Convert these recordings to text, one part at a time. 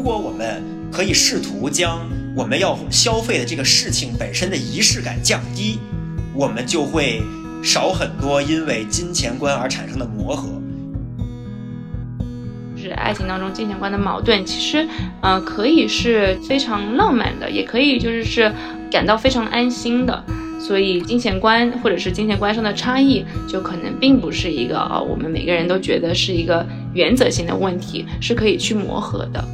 如果我们可以试图将我们要消费的这个事情本身的仪式感降低，我们就会少很多因为金钱观而产生的磨合。就是爱情当中金钱观的矛盾，其实，呃，可以是非常浪漫的，也可以就是是感到非常安心的。所以金钱观或者是金钱观上的差异，就可能并不是一个啊，我们每个人都觉得是一个原则性的问题，是可以去磨合的。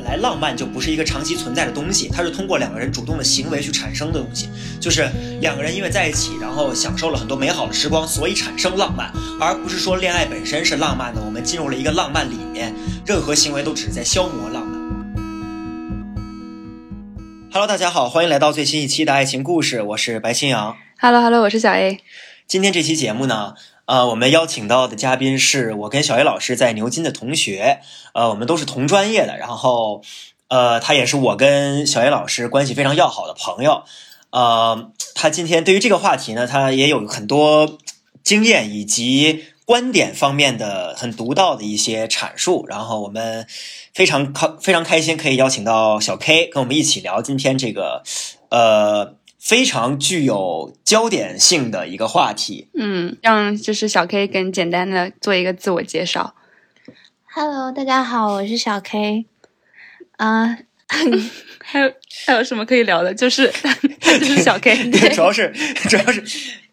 本来浪漫就不是一个长期存在的东西，它是通过两个人主动的行为去产生的东西。就是两个人因为在一起，然后享受了很多美好的时光，所以产生浪漫，而不是说恋爱本身是浪漫的。我们进入了一个浪漫里面，任何行为都只是在消磨浪漫。Hello，大家好，欢迎来到最新一期的爱情故事，我是白青阳。Hello，Hello，我是小 A。今天这期节目呢，呃，我们邀请到的嘉宾是我跟小 A 老师在牛津的同学，呃，我们都是同专业的，然后，呃，他也是我跟小 A 老师关系非常要好的朋友，呃，他今天对于这个话题呢，他也有很多经验以及。观点方面的很独到的一些阐述，然后我们非常开非常开心可以邀请到小 K 跟我们一起聊今天这个呃非常具有焦点性的一个话题。嗯，让就是小 K 跟简单的做一个自我介绍。Hello，大家好，我是小 K。啊 还有还有什么可以聊的？就是 就是小 K，主要是主要是。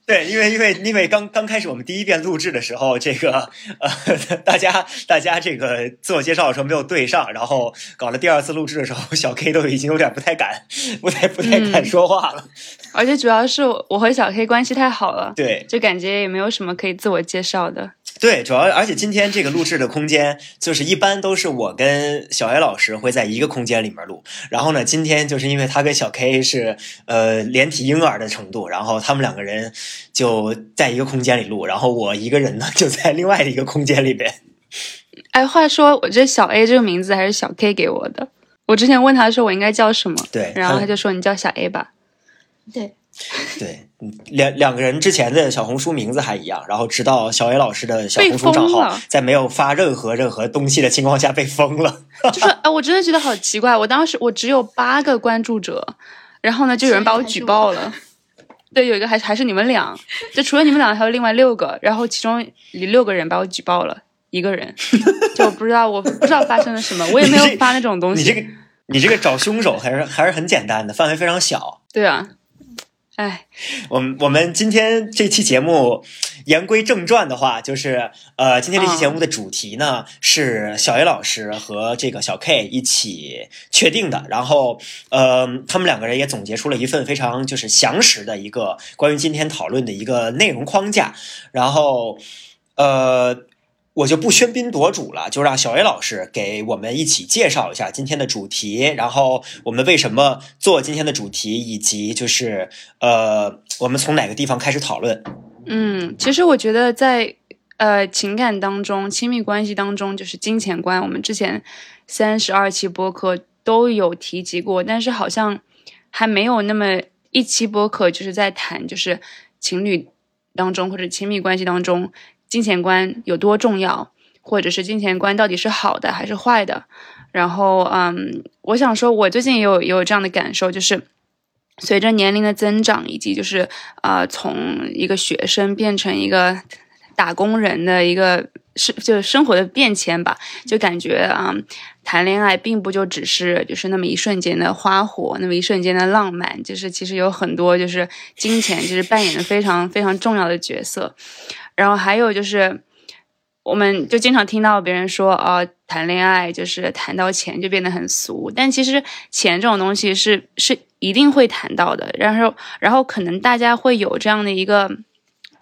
对，因为因为因为刚刚开始我们第一遍录制的时候，这个呃，大家大家这个自我介绍的时候没有对上，然后搞了第二次录制的时候，小 K 都已经有点不太敢，不太不太敢说话了。而且主要是我和小 K 关系太好了，对，就感觉也没有什么可以自我介绍的。对，主要而且今天这个录制的空间，就是一般都是我跟小 A 老师会在一个空间里面录，然后呢，今天就是因为他跟小 K 是呃连体婴儿的程度，然后他们两个人就在一个空间里录，然后我一个人呢就在另外的一个空间里边。哎，话说我这小 A 这个名字还是小 K 给我的，我之前问他说我应该叫什么，对，然后他就说你叫小 A 吧，对。对，两两个人之前的小红书名字还一样，然后直到小野老师的小红书账号在没有发任何任何东西的情况下被封了。就是哎，我真的觉得好奇怪，我当时我只有八个关注者，然后呢就有人把我举报了。对，有一个还还是你们俩，就除了你们俩还有另外六个，然后其中六个人把我举报了，一个人 就不知道我不知道发生了什么，我也没有发那种东西。你这个你这个找凶手还是还是很简单的，范围非常小。对啊。哎，我们我们今天这期节目言归正传的话，就是呃，今天这期节目的主题呢是小 A 老师和这个小 K 一起确定的，然后呃，他们两个人也总结出了一份非常就是详实的一个关于今天讨论的一个内容框架，然后呃。我就不喧宾夺主了，就让小 A 老师给我们一起介绍一下今天的主题，然后我们为什么做今天的主题，以及就是呃，我们从哪个地方开始讨论？嗯，其实我觉得在呃情感当中、亲密关系当中，就是金钱观，我们之前三十二期播客都有提及过，但是好像还没有那么一期播客就是在谈，就是情侣当中或者亲密关系当中。金钱观有多重要，或者是金钱观到底是好的还是坏的？然后，嗯，我想说，我最近也有也有这样的感受，就是随着年龄的增长，以及就是呃，从一个学生变成一个打工人的一个是就生活的变迁吧，就感觉啊，谈恋爱并不就只是就是那么一瞬间的花火，那么一瞬间的浪漫，就是其实有很多就是金钱就是扮演的非常非常重要的角色。然后还有就是，我们就经常听到别人说，啊，谈恋爱就是谈到钱就变得很俗。但其实钱这种东西是是一定会谈到的。然后，然后可能大家会有这样的一个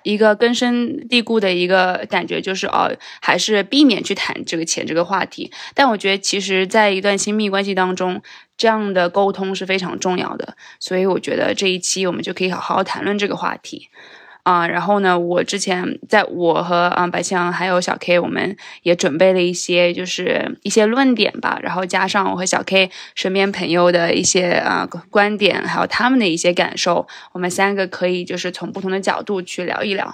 一个根深蒂固的一个感觉，就是哦，还是避免去谈这个钱这个话题。但我觉得，其实，在一段亲密关系当中，这样的沟通是非常重要的。所以，我觉得这一期我们就可以好好谈论这个话题。啊，然后呢，我之前在我和啊白象还有小 K，我们也准备了一些就是一些论点吧，然后加上我和小 K 身边朋友的一些啊观点，还有他们的一些感受，我们三个可以就是从不同的角度去聊一聊。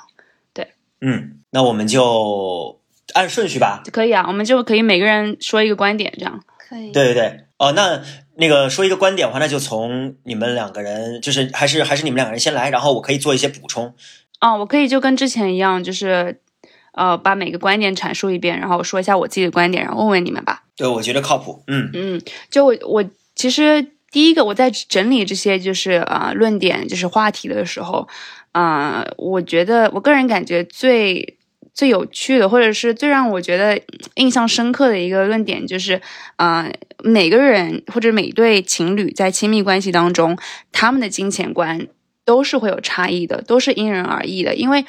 对，嗯，那我们就按顺序吧，可以啊，我们就可以每个人说一个观点，这样。可以。对对对，哦，那那个说一个观点的话，那就从你们两个人，就是还是还是你们两个人先来，然后我可以做一些补充。哦，我可以就跟之前一样，就是呃，把每个观点阐述一遍，然后我说一下我自己的观点，然后问问你们吧。对，我觉得靠谱。嗯嗯，就我我其实第一个我在整理这些就是啊论点就是话题的时候，啊、我觉得我个人感觉最最有趣的，或者是最让我觉得印象深刻的一个论点，就是啊、每个人或者每对情侣在亲密关系当中，他们的金钱观都是会有差异的，都是因人而异的，因为。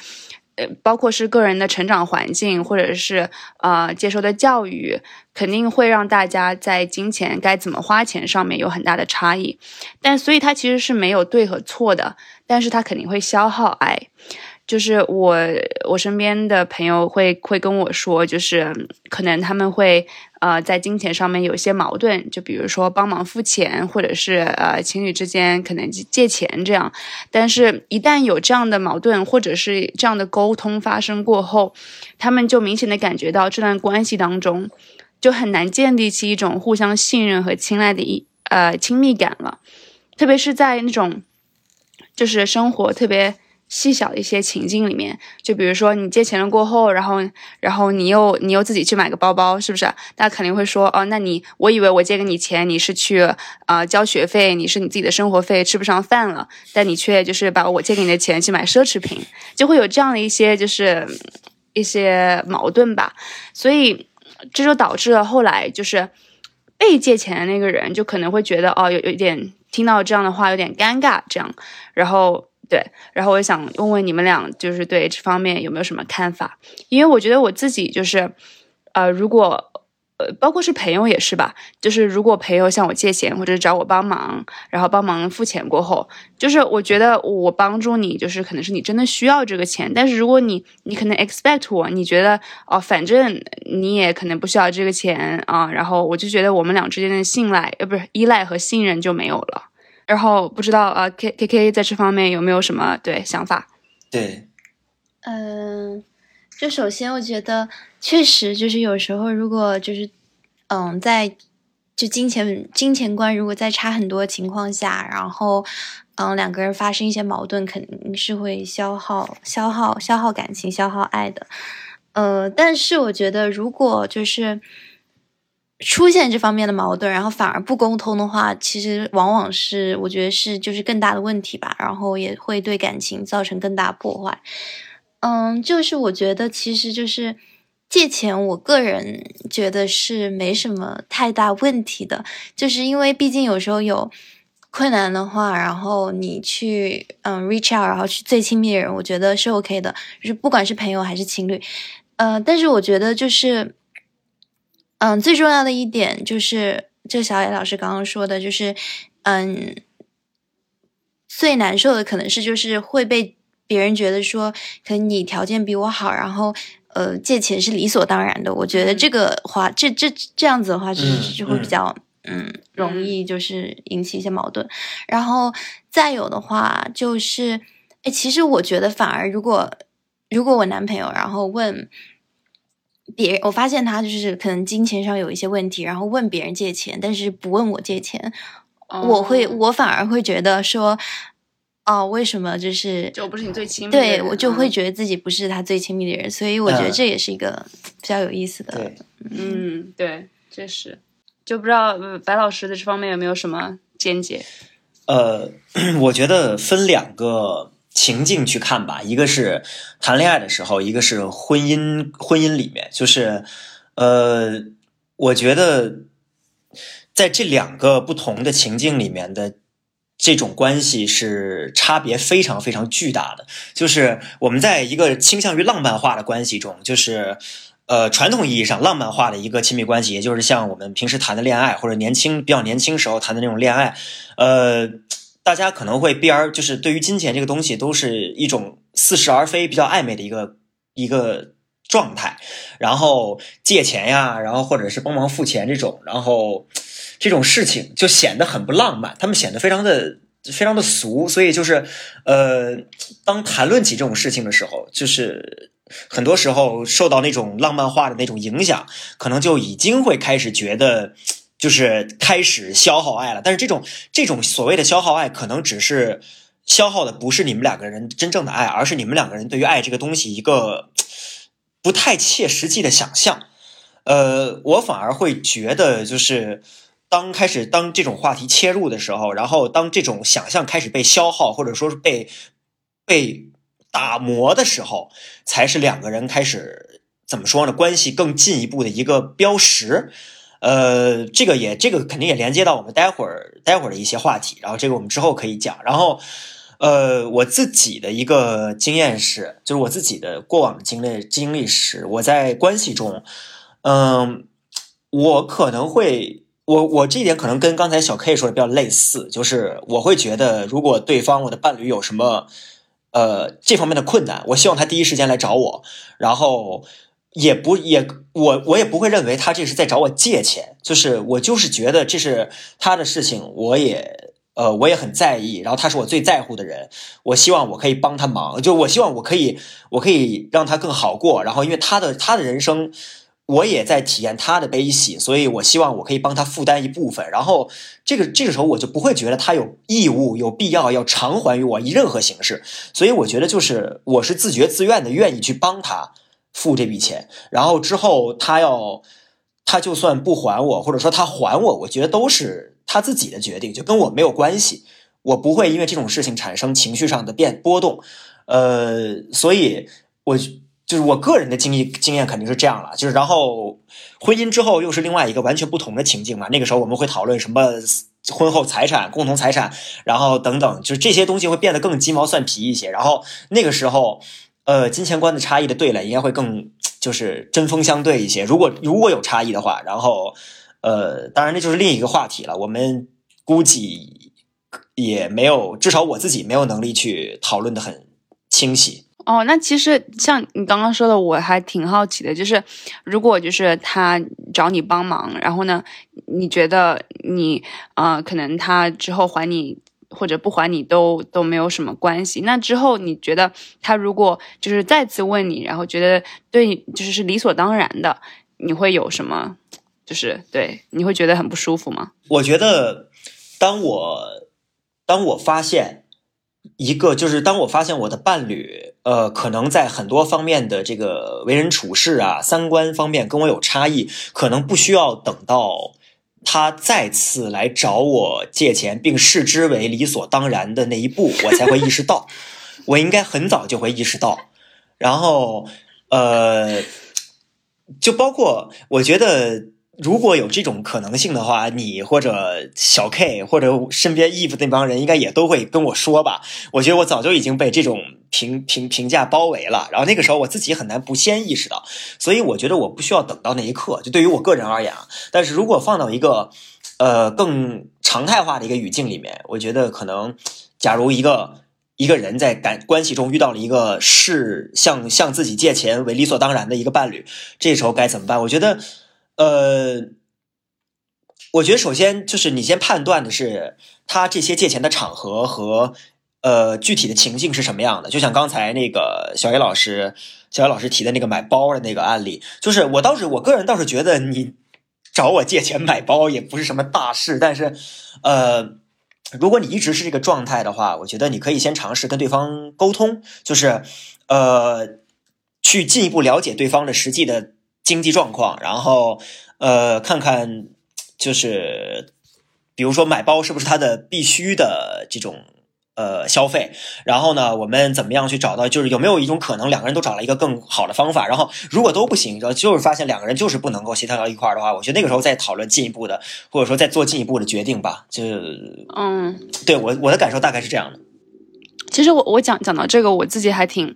呃，包括是个人的成长环境，或者是呃接受的教育，肯定会让大家在金钱该怎么花钱上面有很大的差异。但所以它其实是没有对和错的，但是它肯定会消耗爱。就是我我身边的朋友会会跟我说，就是可能他们会呃在金钱上面有一些矛盾，就比如说帮忙付钱，或者是呃情侣之间可能借钱这样。但是，一旦有这样的矛盾或者是这样的沟通发生过后，他们就明显的感觉到这段关系当中就很难建立起一种互相信任和青睐的一呃亲密感了，特别是在那种就是生活特别细小的一些情境里面，就比如说你借钱了过后，然后然后你又你又自己去买个包包，是不是？那肯定会说，哦，那你我以为我借给你钱，你是去啊、呃交学费，你是你自己的生活费吃不上饭了，但你却就是把我借给你的钱去买奢侈品，就会有这样的一些就是一些矛盾吧，所以这就导致了后来就是被借钱的那个人就可能会觉得哦有有一点听到这样的话有点尴尬，这样，然后对，然后我想问问你们俩，就是对这方面有没有什么看法？因为我觉得我自己就是，呃，如果呃，包括是朋友也是吧，就是如果朋友向我借钱或者找我帮忙，然后帮忙付钱过后，就是我觉得我帮助你，就是可能是你真的需要这个钱，但是如果你你可能 expect 我，你觉得哦，反正你也可能不需要这个钱啊，然后我就觉得我们俩之间的信赖呃不是依赖和信任就没有了。然后不知道啊，K K K 在这方面有没有什么对想法？对，嗯，就首先我觉得确实就是有时候如果就是嗯在就金钱金钱观如果在差很多情况下，然后嗯两个人发生一些矛盾，肯定是会消耗消耗消耗感情、消耗爱的。呃，但是我觉得如果就是。出现这方面的矛盾，然后反而不沟通的话，其实往往是我觉得是就是更大的问题吧，然后也会对感情造成更大破坏。嗯，就是我觉得其实就是借钱，我个人觉得是没什么太大问题的，就是因为毕竟有时候有困难的话，然后你去嗯 reach out，然后去最亲密的人，我觉得是 OK 的，就是不管是朋友还是情侣，呃，但是我觉得就是。嗯，最重要的一点就是，就小野老师刚刚说的，就是，嗯，最难受的可能是就是会被别人觉得说，可能你条件比我好，然后呃借钱是理所当然的。我觉得这个话，这这这样子的话，就是嗯就会比较嗯容易就是引起一些矛盾。然后再有的话就是，哎，其实我觉得反而如果如果我男朋友然后问。别，我发现他就是可能金钱上有一些问题，然后问别人借钱，但是不问我借钱，我会哦我反而会觉得说，哦，为什么就是就不是你最亲密的人对我就会嗯觉得自己不是他最亲密的人，所以我觉得嗯这也是一个比较有意思的。对，嗯，对，确实，就不知道呃白老师在这方面有没有什么见解？呃，我觉得分两个情境去看吧，一个是谈恋爱的时候，一个是婚姻婚姻里面，就是呃，我觉得在这两个不同的情境里面的。这种关系是差别非常非常巨大的，就是我们在一个倾向于浪漫化的关系中，就是呃传统意义上浪漫化的一个亲密关系，也就是像我们平时谈的恋爱，或者年轻比较年轻时候谈的那种恋爱，呃，大家可能会边儿就是对于金钱这个东西都是一种似是而非、比较暧昧的一个一个状态，然后借钱呀，然后或者是帮忙付钱这种，然后这种事情就显得很不浪漫，他们显得非常的非常的俗，所以就是呃，当谈论起这种事情的时候，就是很多时候受到那种浪漫化的那种影响，可能就已经会开始觉得，就是开始消耗爱了。但是这种这种所谓的消耗爱，可能只是消耗的不是你们两个人真正的爱，而是你们两个人对于爱这个东西一个 不太切实际的想象。呃，我反而会觉得，就是当开始当这种话题切入的时候，然后当这种想象开始被消耗，或者说是被被打磨的时候，才是两个人开始怎么说呢？关系更进一步的一个标识。呃，这个也这个肯定也连接到我们待会儿待会儿的一些话题，然后这个我们之后可以讲。然后，呃，我自己的一个经验是，就是我自己的过往的经历经历是，我在关系中。嗯，我可能会，我我这一点可能跟刚才小 K 说的比较类似，就是我会觉得，如果对方我的伴侣有什么呃这方面的困难，我希望他第一时间来找我，然后也不也我我也不会认为他这是在找我借钱，就是我就是觉得这是他的事情，我也呃我也很在意，然后他是我最在乎的人，我希望我可以帮他忙，就我希望我可以我可以让他更好过，然后因为他的他的人生。我也在体验他的悲喜，所以我希望我可以帮他负担一部分。然后这个这个时候我就不会觉得他有义务、有必要要偿还于我以任何形式。所以我觉得就是我是自觉自愿的，愿意去帮他付这笔钱。然后之后他要他就算不还我，或者说他还我，我觉得都是他自己的决定，就跟我没有关系。我不会因为这种事情产生情绪上的变波动。呃，所以我。就是我个人的经历经验肯定是这样了，就是然后婚姻之后又是另外一个完全不同的情境嘛。那个时候我们会讨论什么婚后财产、共同财产，然后等等，就是这些东西会变得更鸡毛蒜皮一些。然后那个时候，呃，金钱观的差异的对垒应该会更就是针锋相对一些。如果如果有差异的话，然后呃，当然那就是另一个话题了。我们估计也没有，至少我自己没有能力去讨论的很清晰。哦，那其实像你刚刚说的，我还挺好奇的，就是如果就是他找你帮忙，然后呢，你觉得你呃，可能他之后还你或者不还你都都没有什么关系。那之后你觉得他如果就是再次问你，然后觉得对你就是是理所当然的，你会有什么？就是对你会觉得很不舒服吗？我觉得，当我当我发现一个，就是当我发现我的伴侣。呃，可能在很多方面的这个为人处事啊、三观方面跟我有差异，可能不需要等到他再次来找我借钱，并视之为理所当然的那一步，我才会意识到，我应该很早就会意识到。然后，呃，就包括我觉得。如果有这种可能性的话，你或者小 K 或者身边 Eve 那帮人应该也都会跟我说吧。我觉得我早就已经被这种评评评价包围了，然后那个时候我自己很难不先意识到，所以我觉得我不需要等到那一刻。就对于我个人而言啊，但是如果放到一个呃更常态化的一个语境里面，我觉得可能，假如一个一个人在感关系中遇到了一个是向向自己借钱为理所当然的一个伴侣，这时候该怎么办？我觉得。呃，我觉得首先就是你先判断的是他这些借钱的场合和呃具体的情境是什么样的。就像刚才那个小野老师小野老师提的那个买包的那个案例，就是我倒是我个人倒是觉得你找我借钱买包也不是什么大事，但是呃，如果你一直是这个状态的话，我觉得你可以先尝试跟对方沟通，就是呃去进一步了解对方的实际的。经济状况，然后呃，看看就是，比如说买包是不是他的必须的这种呃消费，然后呢，我们怎么样去找到，就是有没有一种可能，两个人都找了一个更好的方法，然后如果都不行，然后就是发现两个人就是不能够协调到一块儿的话，我觉得那个时候再讨论进一步的，或者说再做进一步的决定吧。就嗯，对我我的感受大概是这样的。其实我我讲讲到这个，我自己还挺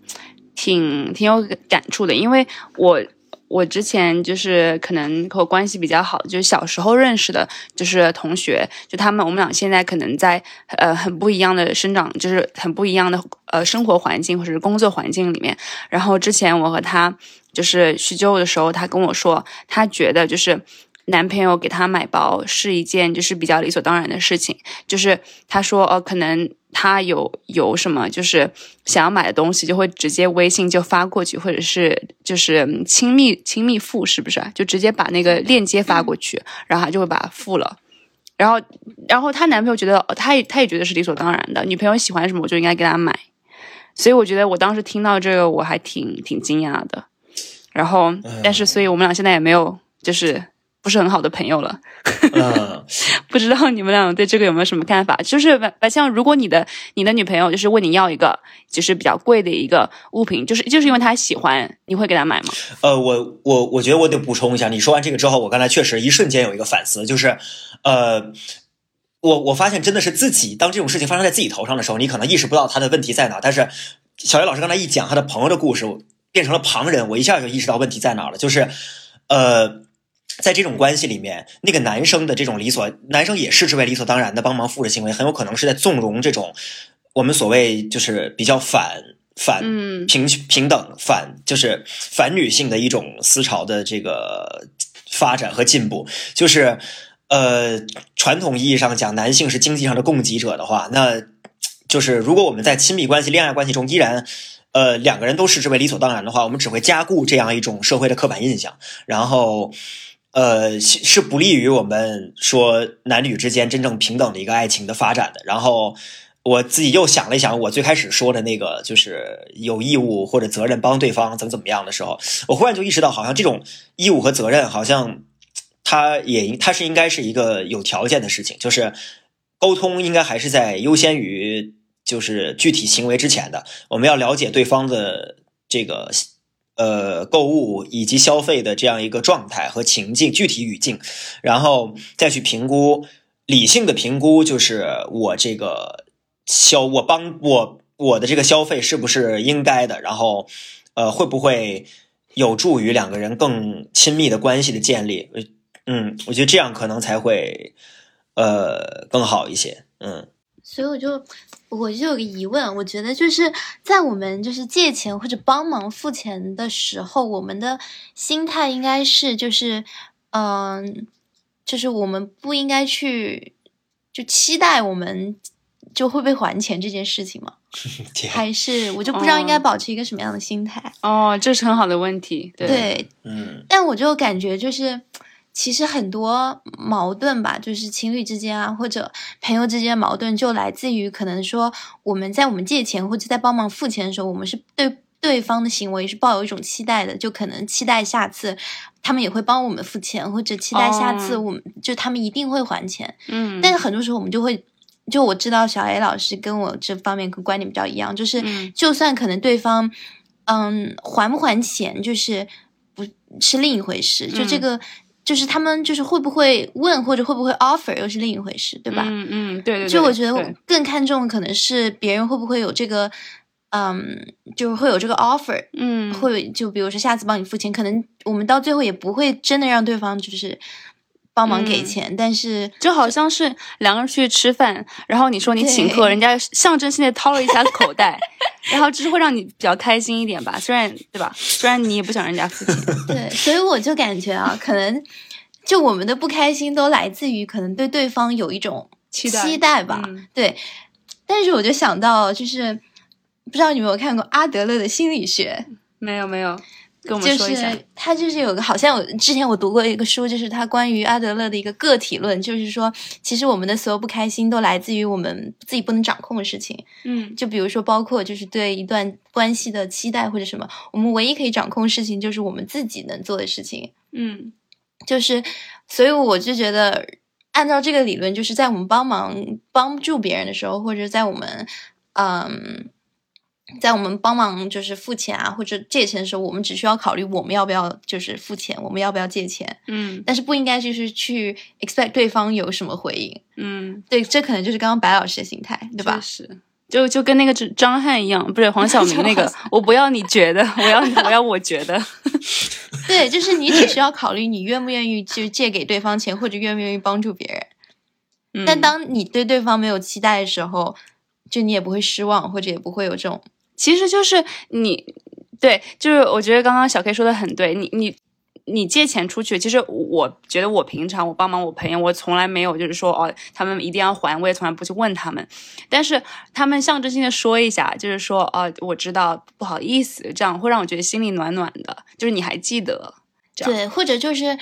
挺挺有感触的，因为我。我之前就是可能和我关系比较好，就是小时候认识的，就是同学，就他们，我们俩现在可能在呃很不一样的生长，就是很不一样的呃生活环境或者是工作环境里面。然后之前我和他就是叙旧的时候，他跟我说，他觉得就是男朋友给她买包是一件就是比较理所当然的事情，就是他说呃可能她有有什么就是想要买的东西，就会直接微信就发过去，或者是就是亲密亲密付是不是？就直接把那个链接发过去，然后他就会把它付了。然后，然后她男朋友觉得，他也他也觉得是理所当然的，女朋友喜欢什么我就应该给她买。所以我觉得我当时听到这个我还挺挺惊讶的。然后，但是，所以我们俩现在也没有就是不是很好的朋友了。嗯，不知道你们俩对这个有没有什么看法？就是白白像如果你的你的女朋友就是问你要一个就是比较贵的一个物品，就是就是因为她喜欢，你会给她买吗？呃，我我我觉得我得补充一下，你说完这个之后，我刚才确实一瞬间有一个反思，就是呃。我我发现真的是自己，当这种事情发生在自己头上的时候，你可能意识不到他的问题在哪。但是小叶老师刚才一讲他的朋友的故事，变成了旁人，我一下就意识到问题在哪了。就是，呃，在这种关系里面，那个男生的这种理所，男生也视之为理所当然的帮忙付的行为，很有可能是在纵容这种我们所谓就是比较反反平平等反就是反女性的一种思潮的这个发展和进步，就是。呃，传统意义上讲，男性是经济上的供给者的话，那就是如果我们在亲密关系、恋爱关系中依然，呃，两个人都视之为理所当然的话，我们只会加固这样一种社会的刻板印象，然后，呃，是不利于我们说男女之间真正平等的一个爱情的发展的。然后，我自己又想了一想，我最开始说的那个，就是有义务或者责任帮对方怎么怎么样的时候，我忽然就意识到，好像这种义务和责任好像。他也，他是应该是一个有条件的事情，就是沟通应该还是在优先于就是具体行为之前的。我们要了解对方的这个呃购物以及消费的这样一个状态和情境、具体语境，然后再去评估理性的评估，就是我这个消我帮我我的这个消费是不是应该的，然后呃会不会有助于两个人更亲密的关系的建立。嗯，我觉得这样可能才会，呃，更好一些。嗯，所以我就我就有个疑问，我觉得就是在我们就是借钱或者帮忙付钱的时候，我们的心态应该是就是，嗯，就是我们不应该去就期待我们就会被还钱这件事情吗？还是我就不知道应该保持一个什么样的心态？哦，这是很好的问题。对，嗯，但我就感觉就是。其实很多矛盾吧，就是情侣之间啊，或者朋友之间矛盾，就来自于可能说我们在我们借钱或者在帮忙付钱的时候，我们是对对方的行为是抱有一种期待的，就可能期待下次他们也会帮我们付钱，或者期待下次我们就他们一定会还钱。嗯，但是很多时候我们就会，就我知道小 A 老师跟我这方面跟观点比较一样，就是就算可能对方嗯还不还钱，就是不是另一回事，就这个。就是他们就是会不会问或者会不会 offer 又是另一回事，对吧？嗯嗯，对对。就我觉得我更看重可能是别人会不会有这个，嗯，就是会有这个 offer，嗯，会就比如说下次帮你付钱，可能我们到最后也不会真的让对方就是。帮忙给钱，但是就好像是两个人去吃饭，然后你说你请客，人家象征性的掏了一下口袋，然后只是会让你比较开心一点吧，虽然对吧？虽然你也不想人家付钱。对，所以我就感觉啊，可能就我们的不开心都来自于可能对对方有一种期待吧。对，但是我就想到，就是不知道你有没有看过阿德勒的心理学？没有，没有。就是他就是有个好像我之前我读过一个书，就是他关于阿德勒的一个个体论，就是说其实我们的所有不开心都来自于我们自己不能掌控的事情。嗯，就比如说包括就是对一段关系的期待或者什么，我们唯一可以掌控的事情就是我们自己能做的事情。嗯，就是所以我就觉得按照这个理论，就是在我们帮忙帮助别人的时候，或者在我们嗯。在我们帮忙就是付钱啊或者借钱的时候，我们只需要考虑我们要不要就是付钱，我们要不要借钱，嗯，但是不应该就是去 expect 对方有什么回应，嗯，对，这可能就是刚刚白老师的心态，对吧？是，就就跟那个张翰一样，不是黄晓明那个，我不要你觉得，我要我要我觉得，对，就是你只需要考虑你愿不愿意就借给对方钱，或者愿不愿意帮助别人，但当你对对方没有期待的时候，就你也不会失望，或者也不会有这种。其实就是你，对，就是我觉得刚刚小 K 说的很对，你你你借钱出去，其实我觉得我平常我帮忙我朋友，我从来没有就是说哦，他们一定要还，我也从来不去问他们。但是他们象征性的说一下，就是说哦，我知道，不好意思，这样会让我觉得心里暖暖的。就是你还记得，对，或者就是。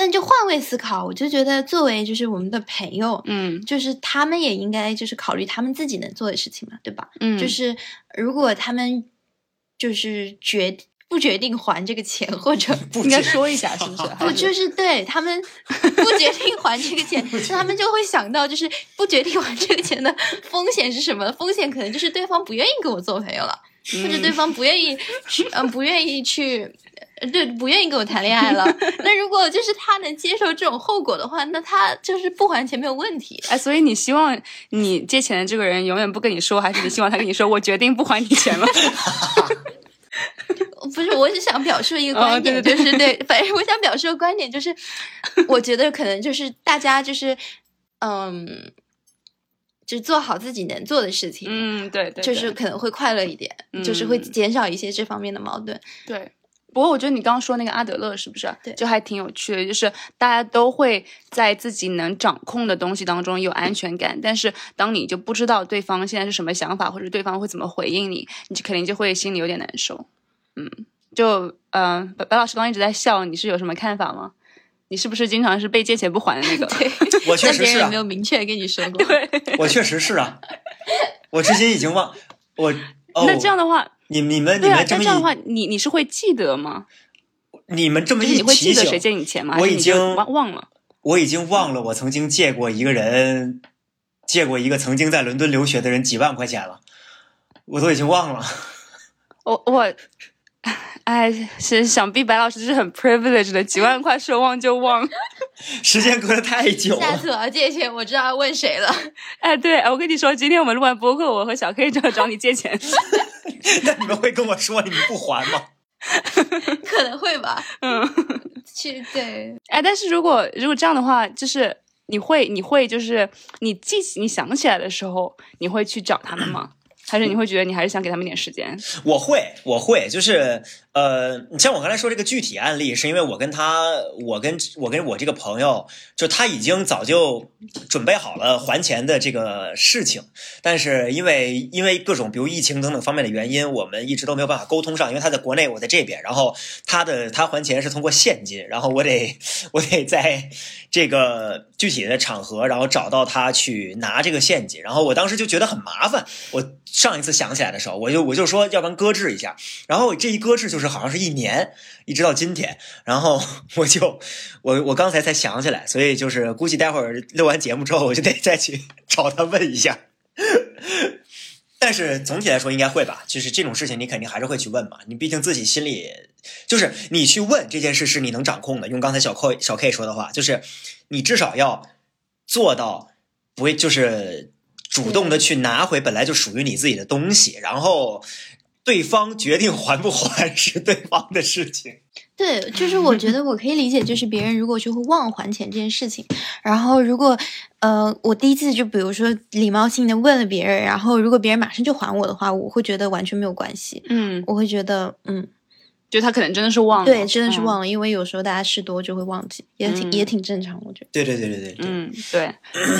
但就换位思考，我就觉得作为就是我们的朋友，嗯，就是他们也应该就是考虑他们自己能做的事情嘛，对吧？嗯，就是如果他们就是决不决定还这个钱，或者 应该说一下是不是？不就是对他们 不决定还这个钱，那他们就会想到就是不决定还这个钱的风险是什么？风险可能就是对方不愿意跟我做朋友了，或者对方不愿意去，嗯，不愿意去。对，不愿意跟我谈恋爱了。那如果就是他能接受这种后果的话，那他就是不还钱没有问题。哎，所以你希望你借钱的这个人永远不跟你说，还是你希望他跟你说我决定不还你钱了？不是，我是想表述一个观点，就是对，反正我想表述的观点就是，我觉得可能就是大家就是嗯，就做好自己能做的事情。嗯，对对，就是可能会快乐一点，就是会减少一些这方面的矛盾。对。不过我觉得你刚刚说那个阿德勒是不是？对，就还挺有趣的。就是大家都会在自己能掌控的东西当中有安全感，但是当你就不知道对方现在是什么想法，或者对方会怎么回应你，你就肯定就会心里有点难受。嗯，就嗯，白白老师刚一直在笑，你是有什么看法吗？你是不是经常是被借钱不还的那个？对，我确实是没有明确跟你说过。对，我确实是啊，我至今已经忘我。那这样的话。你你们你们这样的话，你你是会记得吗？你们这么一你会记得谁借你钱吗？我已经忘忘了，我已经忘了我曾经借过一个人，借过一个曾经在伦敦留学的人几万块钱了，我都已经忘了。我 我。哎，是想必白老师是很 privileged 的，几万块说忘就忘，时间隔得太久。下次我要借钱，我知道要问谁了。哎，对，我跟你说，今天我们录完播客，我和小 K 就要找你借钱。那你们会跟我说你们不还吗？可能会吧。嗯，其实对。哎，但是如果如果这样的话，就是你会你会就是你记起你想起来的时候，你会去找他们吗？还是你会觉得你还是想给他们点时间？我会，我会，就是呃，像我刚才说这个具体案例，是因为我跟他，我跟我跟我这个朋友，就他已经早就准备好了还钱的这个事情，但是因为因为各种比如疫情等等方面的原因，我们一直都没有办法沟通上，因为他在国内，我在这边，然后他的他还钱是通过现金，然后我得我得在这个具体的场合，然后找到他去拿这个现金，然后我当时就觉得很麻烦，我。上一次想起来的时候，我就我就说，要不然搁置一下。然后这一搁置就是好像是一年，一直到今天。然后 我就我我刚才才想起来，所以就是估计待会儿录完节目之后，我就得再去 找他问一下。但是总体来说应该会吧，就是这种事情你肯定还是会去问嘛。你毕竟自己心里就是你去问这件事是你能掌控的。用刚才小 K 小 K 说的话，就是你至少要做到不会就是。主动的去拿回本来就属于你自己的东西，然后对方决定还不还是对方的事情。对，就是我觉得我可以理解，就是别人如果就会忘还钱这件事情，然后如果呃我第一次就比如说礼貌性的问了别人，然后如果别人马上就还我的话，我会觉得完全没有关系。嗯，我会觉得嗯。就他可能真的是忘了，对，真的是忘了，因为有时候大家事多就会忘记，也挺也挺正常，我觉得。对对对对对，嗯，对，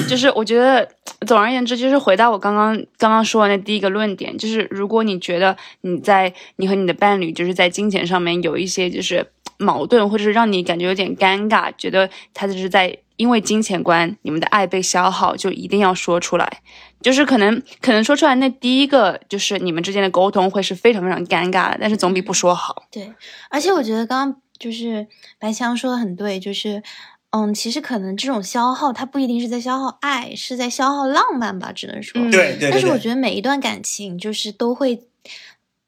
就是我觉得，总而言之，就是回到我刚刚刚刚说的那第一个论点，就是如果你觉得你在你和你的伴侣就是在金钱上面有一些就是矛盾，或者是让你感觉有点尴尬，觉得他就是在。因为金钱观，你们的爱被消耗，就一定要说出来。就是可能可能说出来，那第一个就是你们之间的沟通会是非常非常尴尬的，但是总比不说好。对，而且我觉得刚刚就是白强说的很对，就是嗯，其实可能这种消耗，它不一定是在消耗爱，是在消耗浪漫吧，只能说。对对。但是我觉得每一段感情就是都会，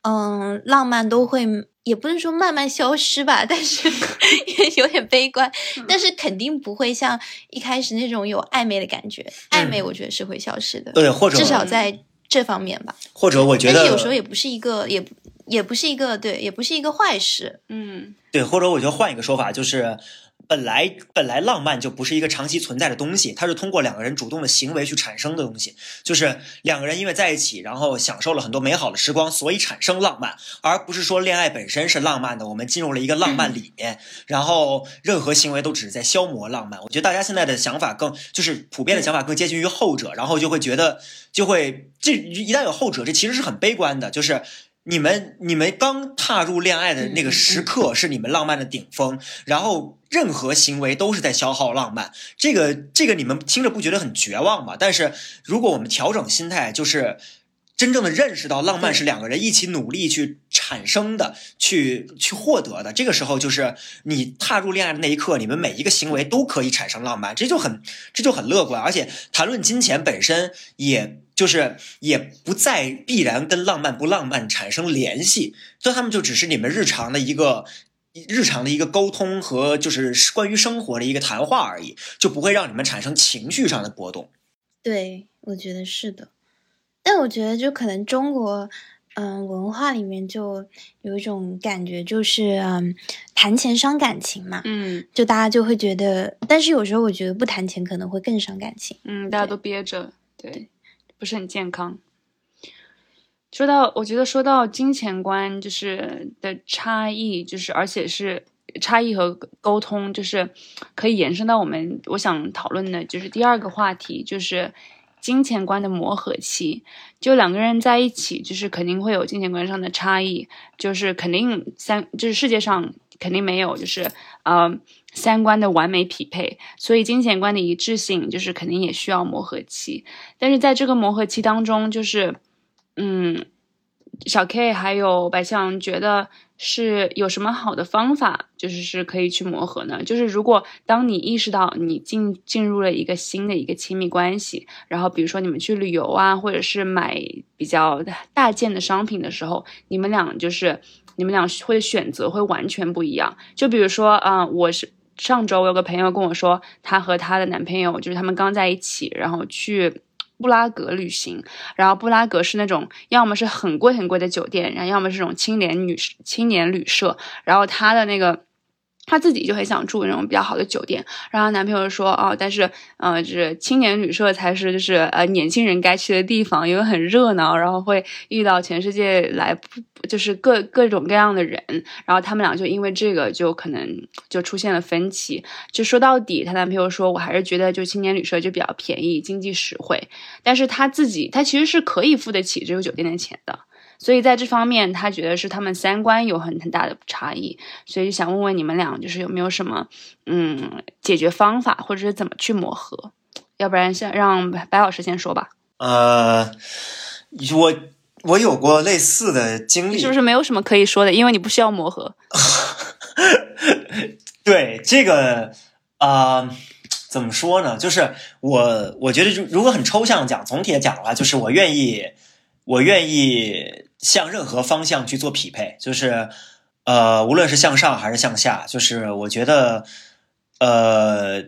嗯，浪漫都会。也不是说慢慢消失吧，但是 也有点悲观。但是肯定不会像一开始那种有暧昧的感觉，暧昧我觉得是会消失的。对，或者至少在这方面吧。或者我觉得，但是有时候也不是一个，也也不是一个，对，也不是一个坏事。嗯，对，或者我觉得换一个说法就是，本来本来浪漫就不是一个长期存在的东西，它是通过两个人主动的行为去产生的东西。就是两个人因为在一起，然后享受了很多美好的时光，所以产生浪漫，而不是说恋爱本身是浪漫的。我们进入了一个浪漫里面，然后任何行为都只是在消磨浪漫。我觉得大家现在的想法更就是普遍的想法更接近于后者，然后就会觉得就会这一旦有后者，这其实是很悲观的，就是。你们你们刚踏入恋爱的那个时刻是你们浪漫的顶峰，然后任何行为都是在消耗浪漫。这个这个你们听着不觉得很绝望吗？但是如果我们调整心态，就是真正的认识到浪漫是两个人一起努力去产生的，去去获得的。这个时候就是你踏入恋爱的那一刻，你们每一个行为都可以产生浪漫，这就很这就很乐观。而且谈论金钱本身也。就是也不再必然跟浪漫不浪漫产生联系，所以他们就只是你们日常的一个日常的一个沟通和就是关于生活的一个谈话而已，就不会让你们产生情绪上的波动。对，我觉得是的。但我觉得就可能中国嗯文化里面就有一种感觉，就是嗯谈钱伤感情嘛，嗯，就大家就会觉得，但是有时候我觉得不谈钱可能会更伤感情，嗯，大家都憋着，对。不是很健康。说到，我觉得说到金钱观，就是的差异，就是而且是差异和沟通，就是可以延伸到我们我想讨论的，就是第二个话题，就是金钱观的磨合期。就两个人在一起，就是肯定会有金钱观上的差异，就是肯定三，就是世界上肯定没有，就是呃。三观的完美匹配，所以金钱观的一致性就是肯定也需要磨合期。但是在这个磨合期当中，就是，嗯，小 K 还有白象觉得是有什么好的方法，就是是可以去磨合呢？就是如果当你意识到你进进入了一个新的一个亲密关系，然后比如说你们去旅游啊，或者是买比较大件的商品的时候，你们俩就是你们俩会选择会完全不一样。就比如说，嗯，我是。上周我有个朋友跟我说，她和她的男朋友就是他们刚在一起，然后去布拉格旅行。然后布拉格是那种要么是很贵很贵的酒店，然后要么是那种青年女青年旅社。然后她的那个。她自己就很想住那种比较好的酒店，然后男朋友说哦，但是呃，就是青年旅社才是就是呃年轻人该去的地方，因为很热闹，然后会遇到全世界来就是各各种各样的人，然后他们俩就因为这个就可能就出现了分歧。就说到底，她男朋友说我还是觉得就青年旅社就比较便宜，经济实惠，但是她自己她其实是可以付得起这个酒店的钱的。所以在这方面，他觉得是他们三观有很很大的差异，所以想问问你们俩，就是有没有什么嗯解决方法，或者是怎么去磨合？要不然先让白老师先说吧。呃，我我有过类似的经历，是不是没有什么可以说的？因为你不需要磨合。对这个啊，怎么说呢？就是我我觉得，如果很抽象讲，总体讲的话，就是我愿意，我愿意。向任何方向去做匹配，就是，呃，无论是向上还是向下，就是我觉得，呃，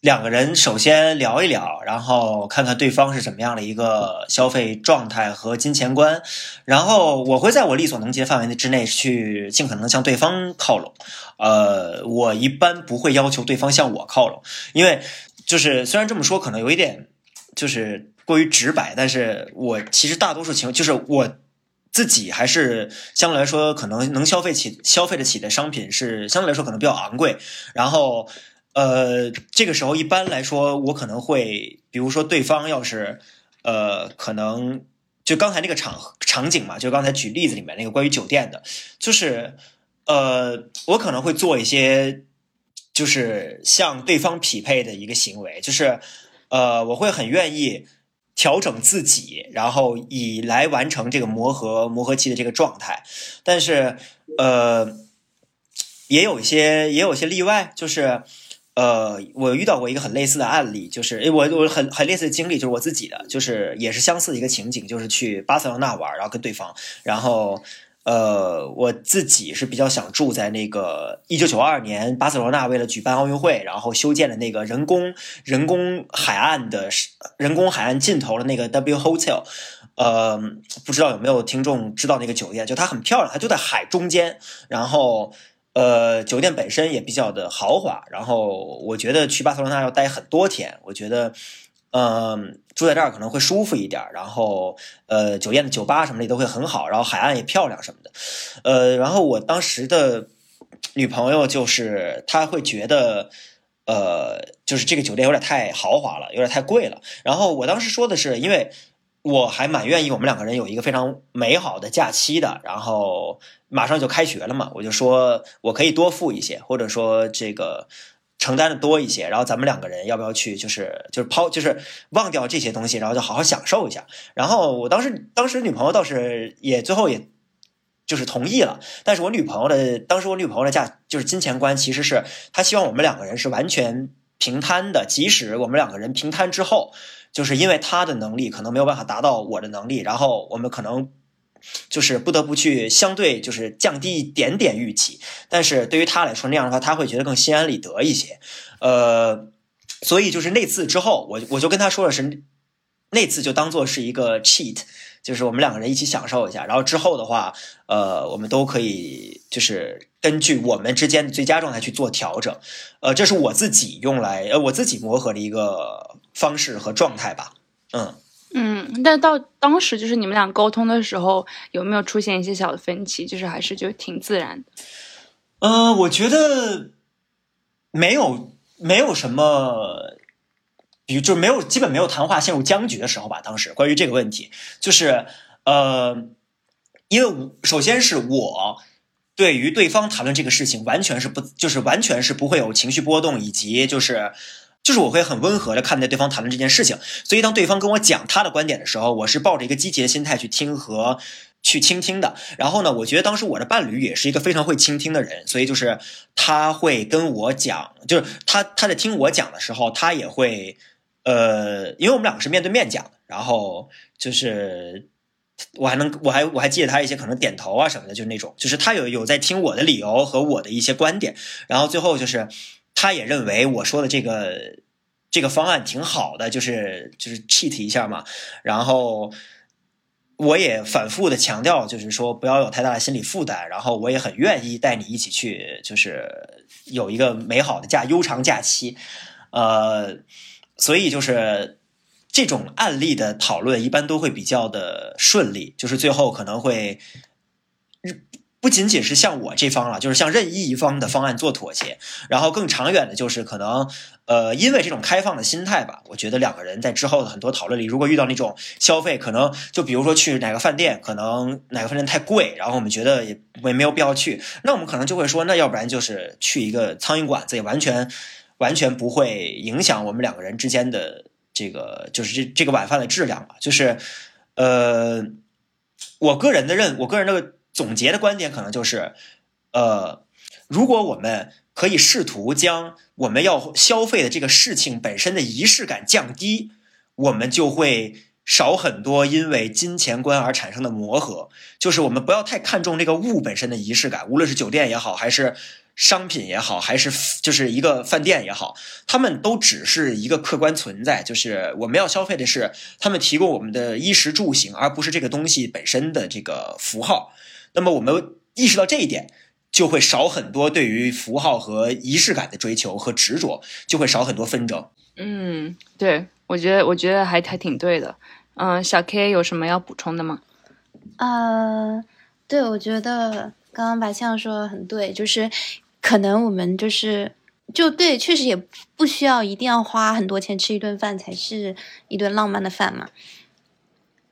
两个人首先聊一聊，然后看看对方是怎么样的一个消费状态和金钱观，然后我会在我力所能及的范围之内去尽可能向对方靠拢。呃，我一般不会要求对方向我靠拢，因为就是虽然这么说可能有一点就是过于直白，但是我其实大多数情况就是我。自己还是相对来说可能能消费起消费得起的商品是相对来说可能比较昂贵，然后呃这个时候一般来说我可能会比如说对方要是呃可能就刚才那个场场景嘛，就刚才举例子里面那个关于酒店的，就是呃我可能会做一些就是向对方匹配的一个行为，就是呃我会很愿意。调整自己，然后以来完成这个磨合磨合期的这个状态，但是呃，也有一些也有一些例外，就是呃，我遇到过一个很类似的案例，就是，我我很很类似的经历，就是我自己的，就是也是相似的一个情景，就是去巴塞罗那玩，然后跟对方，然后。呃，我自己是比较想住在那个一九九二年巴塞罗那为了举办奥运会，然后修建的那个人工人工海岸的人工海岸尽头的那个 W Hotel。呃，不知道有没有听众知道那个酒店？就它很漂亮，它就在海中间。然后，呃，酒店本身也比较的豪华，然后我觉得去巴塞罗那要待很多天，我觉得，嗯，住在这儿可能会舒服一点，然后，呃，酒店的酒吧什么的都会很好，然后海岸也漂亮什么的，呃，然后我当时的女朋友就是她会觉得，呃，就是这个酒店有点太豪华了，有点太贵了，然后我当时说的是因为。我还蛮愿意，我们两个人有一个非常美好的假期的。然后马上就开学了嘛，我就说我可以多付一些，或者说这个承担的多一些。然后咱们两个人要不要去？就是就是抛，就是忘掉这些东西，然后就好好享受一下。然后我当时当时女朋友倒是也最后也就是同意了。但是我女朋友的当时我女朋友的价就是金钱观，其实是她希望我们两个人是完全平摊的，即使我们两个人平摊之后。就是因为她的能力可能没有办法达到我的能力，然后我们可能就是不得不去相对就是降低一点点预期，但是对于他来说那样的话，他会觉得更心安理得一些。呃，所以就是那次之后，我我就跟他说的是，那次就当做是一个 cheat，就是我们两个人一起享受一下，然后之后的话，呃，我们都可以就是根据我们之间的最佳状态去做调整。呃，这是我自己用来呃我自己磨合的一个。方式和状态吧，嗯嗯，但到当时就是你们俩沟通的时候，有没有出现一些小的分歧？就是还是就挺自然的。嗯，我觉得没有没有什么，比如就没有基本没有谈话陷入僵局的时候吧。当时关于这个问题，就是呃，因为首先是我对于对方谈论这个事情，完全是不就是完全是不会有情绪波动，以及就是。就是我会很温和的看待对方谈论这件事情，所以当对方跟我讲他的观点的时候，我是抱着一个积极的心态去听和去倾听的。然后呢，我觉得当时我的伴侣也是一个非常会倾听的人，所以就是他会跟我讲，就是他他在听我讲的时候，他也会呃，因为我们两个是面对面讲，然后就是我还能我还我还记得他一些可能点头啊什么的，就是那种，就是他有有在听我的理由和我的一些观点，然后最后就是。他也认为我说的这个这个方案挺好的，就是就是 cheat 一下嘛。然后我也反复的强调，就是说不要有太大的心理负担。然后我也很愿意带你一起去，就是有一个美好的假悠长假期。呃，所以就是这种案例的讨论一般都会比较的顺利，就是最后可能会。不仅仅是像我这方了，就是向任意一方的方案做妥协，然后更长远的，就是可能，呃，因为这种开放的心态吧，我觉得两个人在之后的很多讨论里，如果遇到那种消费，可能就比如说去哪个饭店，可能哪个饭店太贵，然后我们觉得也也没有必要去，那我们可能就会说，那要不然就是去一个苍蝇馆子，也完全完全不会影响我们两个人之间的这个，就是这这个晚饭的质量吧。就是，呃，我个人的认，我个人的。总结的观点可能就是，呃，如果我们可以试图将我们要消费的这个事情本身的仪式感降低，我们就会少很多因为金钱观而产生的磨合。就是我们不要太看重这个物本身的仪式感，无论是酒店也好，还是商品也好，还是就是一个饭店也好，他们都只是一个客观存在。就是我们要消费的是他们提供我们的衣食住行，而不是这个东西本身的这个符号。那么我们意识到这一点，就会少很多对于符号和仪式感的追求和执着，就会少很多纷争。嗯，对，我觉得我觉得还还挺对的。嗯，小 K 有什么要补充的吗？呃，对，我觉得刚刚白象说的很对，就是可能我们就是就对，确实也不需要一定要花很多钱吃一顿饭才是一顿浪漫的饭嘛。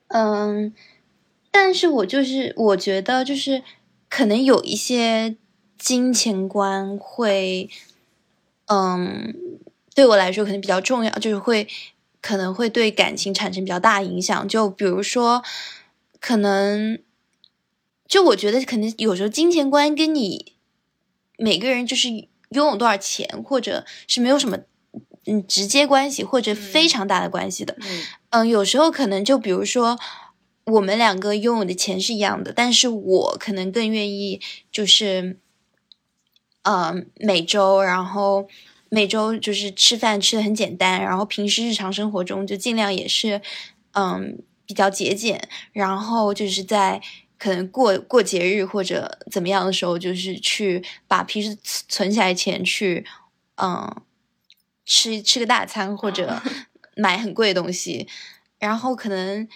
嗯。但是我就是我觉得就是可能有一些金钱观会，嗯，对我来说可能比较重要，就是会可能会对感情产生比较大影响。就比如说，可能就我觉得可能有时候金钱观跟你每个人就是拥有多少钱，或者是没有什么嗯直接关系，或者非常大的关系的。嗯，有时候可能就比如说。我们两个拥有的钱是一样的，但是我可能更愿意就是，呃，每周，然后每周就是吃饭吃的很简单，然后平时日常生活中就尽量也是，嗯，比较节俭，然后就是在可能过过节日或者怎么样的时候，就是去把平时存起来钱去，嗯，吃吃个大餐或者 买很贵的东西，然后可能，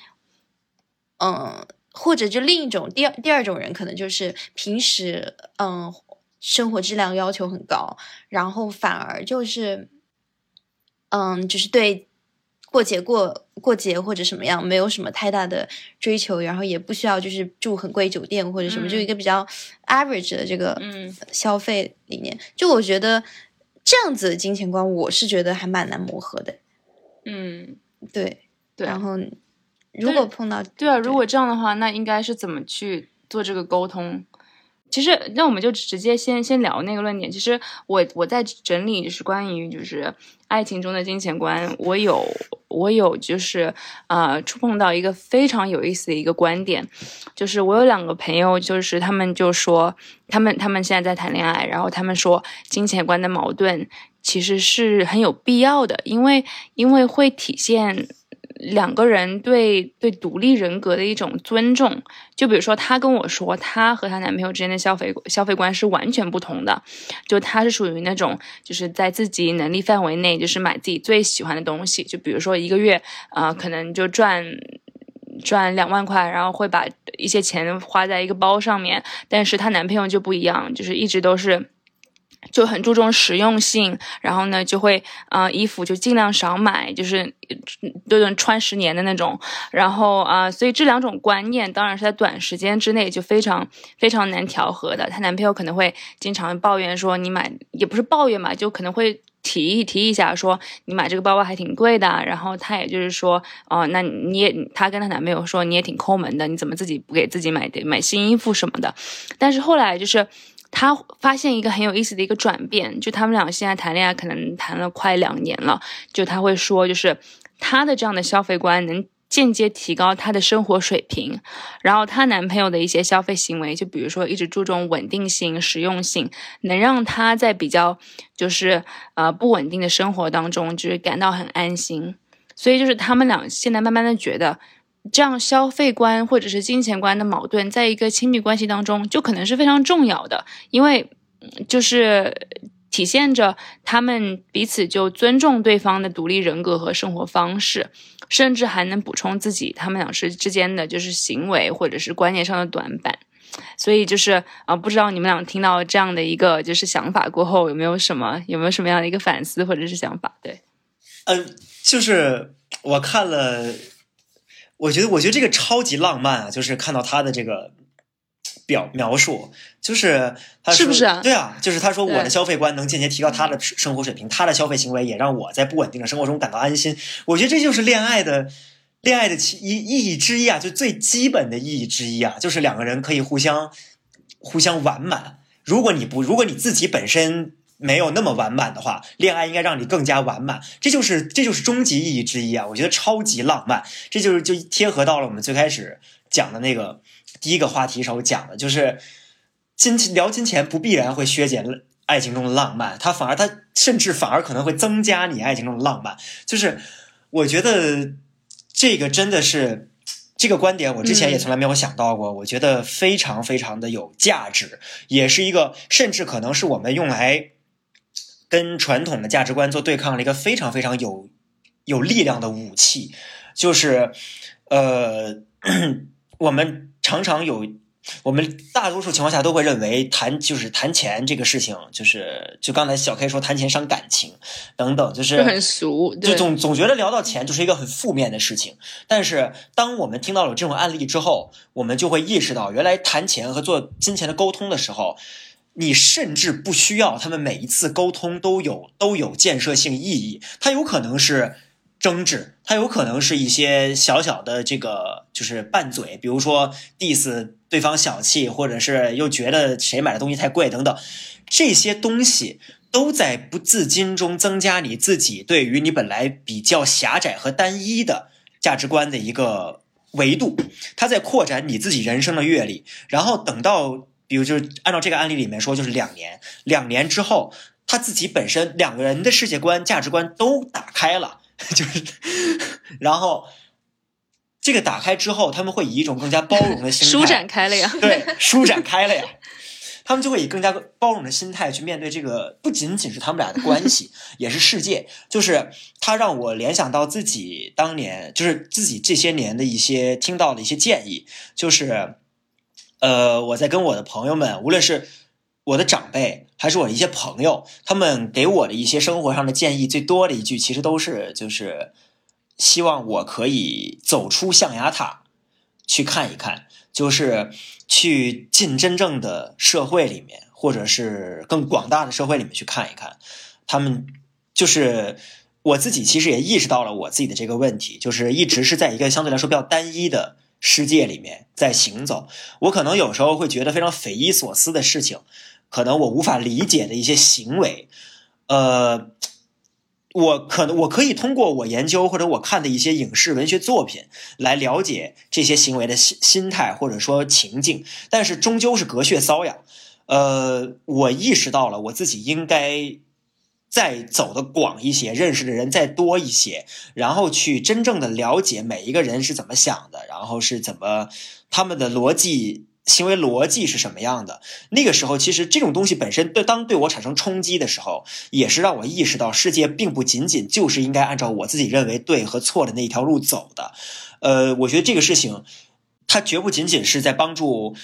嗯，或者就另一种第二第二种人，可能就是平时嗯生活质量要求很高，然后反而就是，嗯，就是对。过节过过节或者什么样，没有什么太大的追求，然后也不需要就是住很贵酒店或者什么，就一个比较 average 的这个消费理念。就我觉得这样子的金钱观，我是觉得还蛮难磨合的。嗯，对对。然后如果碰到对啊，如果这样的话，那应该是怎么去做这个沟通？其实，那我们就直接先先聊那个论点。其实我我在整理，就是关于就是爱情中的金钱观。我有我有就是呃触碰到一个非常有意思的一个观点，就是我有两个朋友，就是他们就说他们他们现在在谈恋爱，然后他们说金钱观的矛盾其实是很有必要的，因为因为会体现。两个人对对独立人格的一种尊重，就比如说，她跟我说，她和她男朋友之间的消费消费观是完全不同的。就她是属于那种，就是在自己能力范围内，就是买自己最喜欢的东西。就比如说一个月，啊，可能就赚赚两万块，然后会把一些钱花在一个包上面。但是她男朋友就不一样，就是一直都是。就很注重实用性，然后呢，就会啊，衣服就尽量少买，就是都能穿十年的那种。然后啊，所以这两种观念当然是在短时间之内就非常非常难调和的。她男朋友可能会经常抱怨说：“你买也不是抱怨嘛，就可能会提一提一下说你买这个包包还挺贵的。”然后她也就是说：“哦，那你也她跟她男朋友说你也挺抠门的，你怎么自己不给自己买买新衣服什么的？”但是后来就是。他发现一个很有意思的一个转变，就他们俩现在谈恋爱可能谈了快两年了，就他会说，就是他的这样的消费观能间接提高他的生活水平，然后她男朋友的一些消费行为，就比如说一直注重稳定性、实用性，能让他在比较就是呃不稳定的生活当中，就是感到很安心，所以就是他们俩现在慢慢的觉得。这样消费观或者是金钱观的矛盾，在一个亲密关系当中，就可能是非常重要的，因为就是体现着他们彼此就尊重对方的独立人格和生活方式，甚至还能补充自己他们俩是之间的就是行为或者是观念上的短板。所以就是啊，不知道你们俩听到这样的一个就是想法过后，有没有什么有没有什么样的一个反思或者是想法？对，嗯，就是我看了。我觉得，我觉得这个超级浪漫啊！就是看到他的这个表描述，就是他是不是啊？对啊，就是他说我的消费观能间接提高他的生活水平，他的消费行为也让我在不稳定的生活中感到安心。我觉得这就是恋爱的恋爱的其意意义之一啊，就最基本的意义之一啊，就是两个人可以互相互相完满。如果你不，如果你自己本身。没有那么完满的话，恋爱应该让你更加完满，这就是这就是终极意义之一啊！我觉得超级浪漫，这就是就贴合到了我们最开始讲的那个第一个话题时候讲的，就是金钱聊金钱不必然会削减爱情中的浪漫，它反而它甚至反而可能会增加你爱情中的浪漫。就是我觉得这个真的是这个观点，我之前也从来没有想到过，我觉得非常非常的有价值，也是一个甚至可能是我们用来。跟传统的价值观做对抗的一个非常非常有有力量的武器，就是，呃，我们常常有，我们大多数情况下都会认为谈就是谈钱这个事情，就是就刚才小 K 说谈钱伤感情等等，就是很俗，就总总觉得聊到钱就是一个很负面的事情。但是当我们听到了这种案例之后，我们就会意识到，原来谈钱和做金钱的沟通的时候。你甚至不需要他们每一次沟通都有都有建设性意义，它有可能是争执，它有可能是一些小小的这个就是拌嘴，比如说 diss 对方小气，或者是又觉得谁买的东西太贵等等，这些东西都在不自禁中增加你自己对于你本来比较狭窄和单一的价值观的一个维度，它在扩展你自己人生的阅历，然后等到。比如，就是按照这个案例里面说，就是两年，两年之后，他自己本身两个人的世界观、价值观都打开了，就是，然后这个打开之后，他们会以一种更加包容的心态，舒展开了呀。对，舒展开了呀。他们就会以更加包容的心态去面对这个，不仅仅是他们俩的关系，也是世界。就是他让我联想到自己当年，就是自己这些年的一些听到的一些建议，就是呃，我在跟我的朋友们，无论是我的长辈还是我的一些朋友，他们给我的一些生活上的建议，最多的一句其实都是就是希望我可以走出象牙塔，去看一看。就是去进真正的社会里面，或者是更广大的社会里面去看一看。他们就是我自己，其实也意识到了我自己的这个问题，就是一直是在一个相对来说比较单一的世界里面在行走。我可能有时候会觉得非常匪夷所思的事情，可能我无法理解的一些行为，呃。我可能我可以通过我研究或者我看的一些影视文学作品来了解这些行为的心心态或者说情境，但是终究是隔靴搔痒。呃，我意识到了我自己应该再走的广一些，认识的人再多一些，然后去真正的了解每一个人是怎么想的，然后是怎么他们的逻辑。行为逻辑是什么样的？那个时候，其实这种东西本身对当对我产生冲击的时候，也是让我意识到世界并不仅仅就是应该按照我自己认为对和错的那一条路走的。呃，我觉得这个事情，它绝不仅仅是在帮助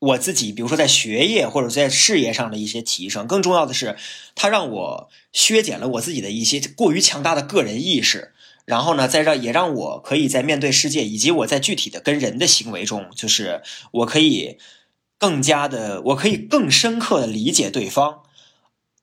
我自己，比如说在学业或者在事业上的一些提升，更重要的是，它让我削减了我自己的一些过于强大的个人意识。然后呢，再让也让我可以在面对世界以及我在具体的跟人的行为中，就是我可以更加的，我可以更深刻的理解对方，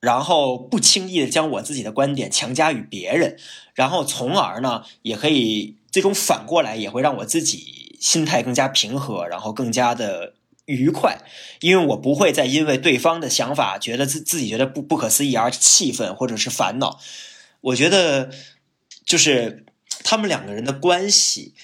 然后不轻易的将我自己的观点强加于别人，然后从而呢，也可以最终反过来也会让我自己心态更加平和，然后更加的愉快，因为我不会再因为对方的想法觉得自自己觉得不不可思议而气愤或者是烦恼，我觉得。就是他们两个人的关系，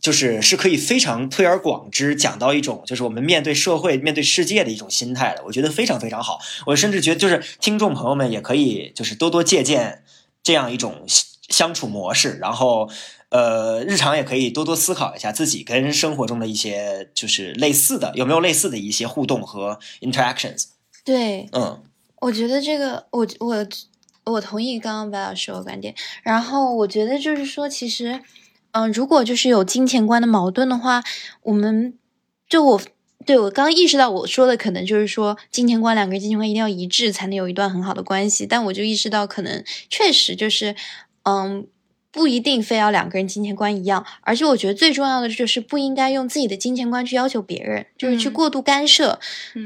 就是是可以非常推而广之，讲到一种就是我们面对社会、面对世界的一种心态的。我觉得非常非常好。我甚至觉得，就是听众朋友们也可以就是多多借鉴这样一种相处模式，然后呃，日常也可以多多思考一下自己跟生活中的一些就是类似的有没有类似的一些互动和 interactions。对，嗯，我觉得这个我我。我同意刚刚白老师的观点，然后我觉得就是说，其实，嗯，如果就是有金钱观的矛盾的话，我们就我对我刚意识到我说的可能就是说，金钱观两个人金钱观一定要一致才能有一段很好的关系，但我就意识到可能确实就是，嗯，不一定非要两个人金钱观一样，而且我觉得最重要的就是不应该用自己的金钱观去要求别人，就是去过度干涉，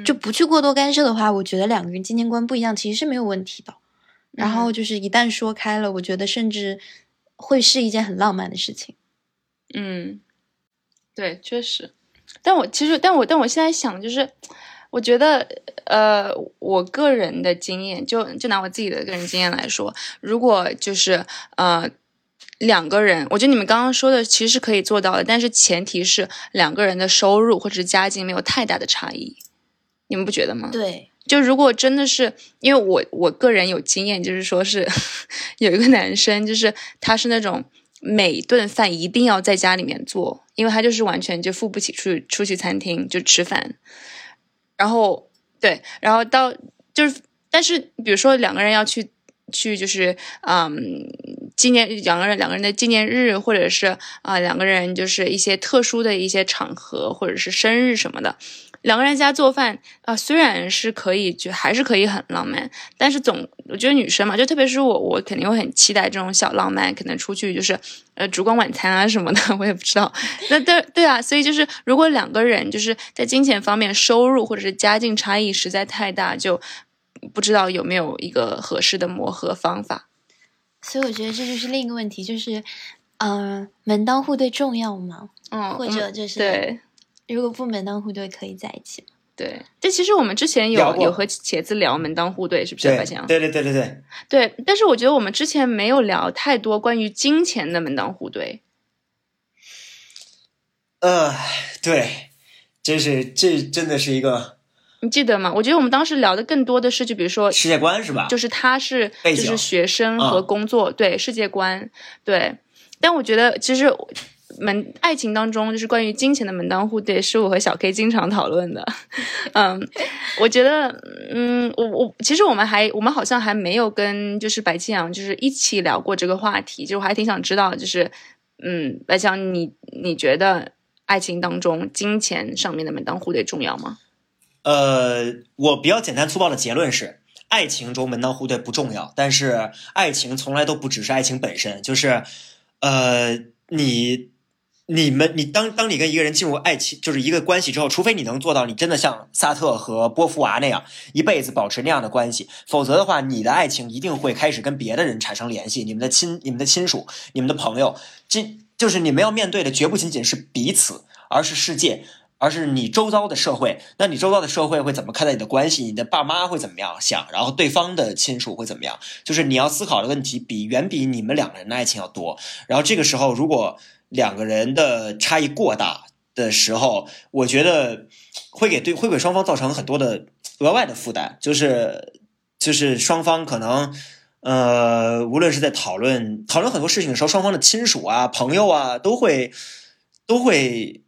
就不去过多干涉的话，我觉得两个人金钱观不一样其实是没有问题的。然后就是一旦说开了，我觉得甚至会是一件很浪漫的事情。嗯，对，确实。但我其实，但我但我现在想，就是我觉得，呃，我个人的经验，就就拿我自己的个人经验来说，如果就是呃两个人，我觉得你们刚刚说的其实是可以做到的，但是前提是两个人的收入或者是家境没有太大的差异，你们不觉得吗？对。就如果真的是，因为我我个人有经验，就是说是 有一个男生，就是他是那种每顿饭一定要在家里面做，因为他就是完全就付不起出去出去餐厅就吃饭。然后对，然后到就是，但是比如说两个人要去去就是嗯纪念两个人两个人的纪念日，或者是啊两个人就是一些特殊的一些场合，或者是生日什么的。两个人家做饭啊，虽然是可以，就还是可以很浪漫，但是总我觉得女生嘛，就特别是我，我肯定会很期待这种小浪漫，可能出去就是呃烛光晚餐啊什么的，我也不知道。那对对啊，所以就是如果两个人就是在金钱方面收入或者是家境差异实在太大，就不知道有没有一个合适的磨合方法。所以我觉得这就是另一个问题，就是嗯，门当户对重要吗？嗯，或者就是对。如果不门当户对，可以在一起吗？对，这其实我们之前有有和茄子聊门当户对，是不是？对对对对对对。但是我觉得我们之前没有聊太多关于金钱的门当户对。呃，对，真是这真的是一个，你记得吗？我觉得我们当时聊的更多的是，就比如说世界观是吧？就是他是就是学生和工作，对世界观，对。但我觉得其实。门爱情当中，就是关于金钱的门当户对，是我和小 K 经常讨论的。嗯，我觉得，嗯，我我其实我们还我们好像还没有跟就是白庆阳就是一起聊过这个话题，就我还挺想知道，就是嗯，白庆阳，你你觉得爱情当中金钱上面的门当户对重要吗？呃，我比较简单粗暴的结论是，爱情中门当户对不重要，但是爱情从来都不只是爱情本身，就是呃，你。你们，你当当你跟一个人进入爱情，就是一个关系之后，除非你能做到，你真的像萨特和波伏娃那样，一辈子保持那样的关系，否则的话，你的爱情一定会开始跟别的人产生联系，你们的亲、你们的亲属、你们的朋友，这就是你们要面对的，绝不仅仅是彼此，而是世界，而是你周遭的社会。那你周遭的社会会怎么看待你的关系？你的爸妈会怎么样想？然后对方的亲属会怎么样？就是你要思考的问题，比远比你们两个人的爱情要多。然后这个时候，如果两个人的差异过大的时候，我觉得会给对会给双方造成很多的额外的负担，就是就是双方可能呃，无论是在讨论讨论很多事情的时候，双方的亲属啊、朋友啊，都会都会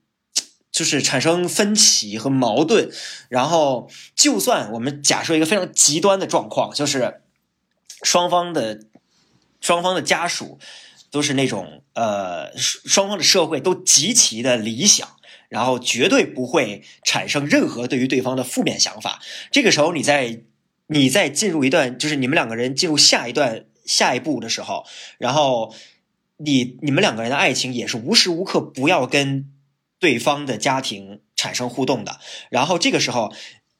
就是产生分歧和矛盾。然后，就算我们假设一个非常极端的状况，就是双方的双方的家属。都是那种呃，双方的社会都极其的理想，然后绝对不会产生任何对于对方的负面想法。这个时候，你在你在进入一段，就是你们两个人进入下一段下一步的时候，然后你你们两个人的爱情也是无时无刻不要跟对方的家庭产生互动的。然后这个时候，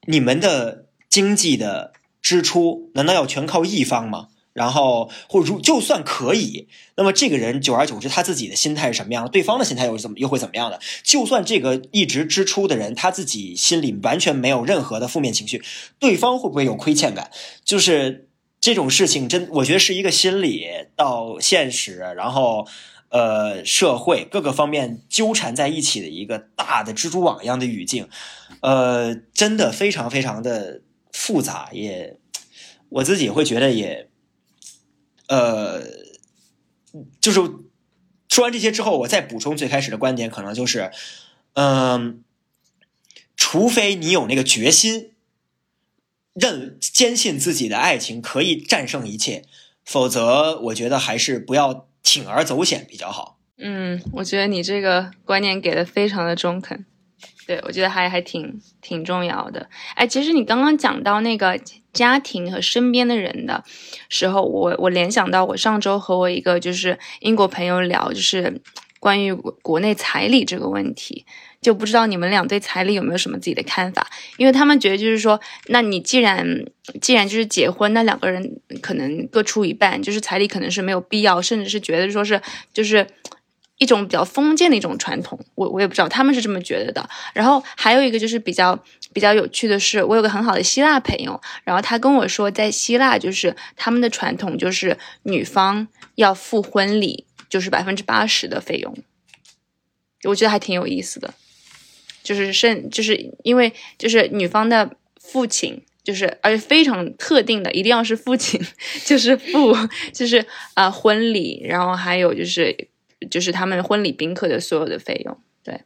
你们的经济的支出难道要全靠一方吗？然后，或如就算可以，那么这个人久而久之，他自己的心态是什么样？对方的心态又怎么又会怎么样的？就算这个一直支出的人，他自己心里完全没有任何的负面情绪，对方会不会有亏欠感？就是这种事情，真我觉得是一个心理到现实，然后呃社会各个方面纠缠在一起的一个大的蜘蛛网一样的语境，呃，真的非常非常的复杂，也我自己会觉得也。呃，就是说完这些之后，我再补充最开始的观点，可能就是，嗯，除非你有那个决心，认坚信自己的爱情可以战胜一切，否则我觉得还是不要铤而走险比较好。嗯，我觉得你这个观念给的非常的中肯。对，我觉得还还挺挺重要的。哎，其实你刚刚讲到那个家庭和身边的人的时候，我我联想到我上周和我一个就是英国朋友聊，就是关于国内彩礼这个问题，就不知道你们俩对彩礼有没有什么自己的看法？因为他们觉得就是说，那你既然既然就是结婚，那两个人可能各出一半，就是彩礼可能是没有必要，甚至是觉得说是就是。一种比较封建的一种传统，我我也不知道他们是这么觉得的。然后还有一个就是比较比较有趣的是，我有个很好的希腊朋友，然后他跟我说，在希腊就是他们的传统就是女方要付婚礼，就是百分之八十的费用。我觉得还挺有意思的，就是甚就是因为就是女方的父亲，就是而且非常特定的，一定要是父亲，就是付就是啊婚礼，然后还有就是。就是他们婚礼宾客的所有的费用，对，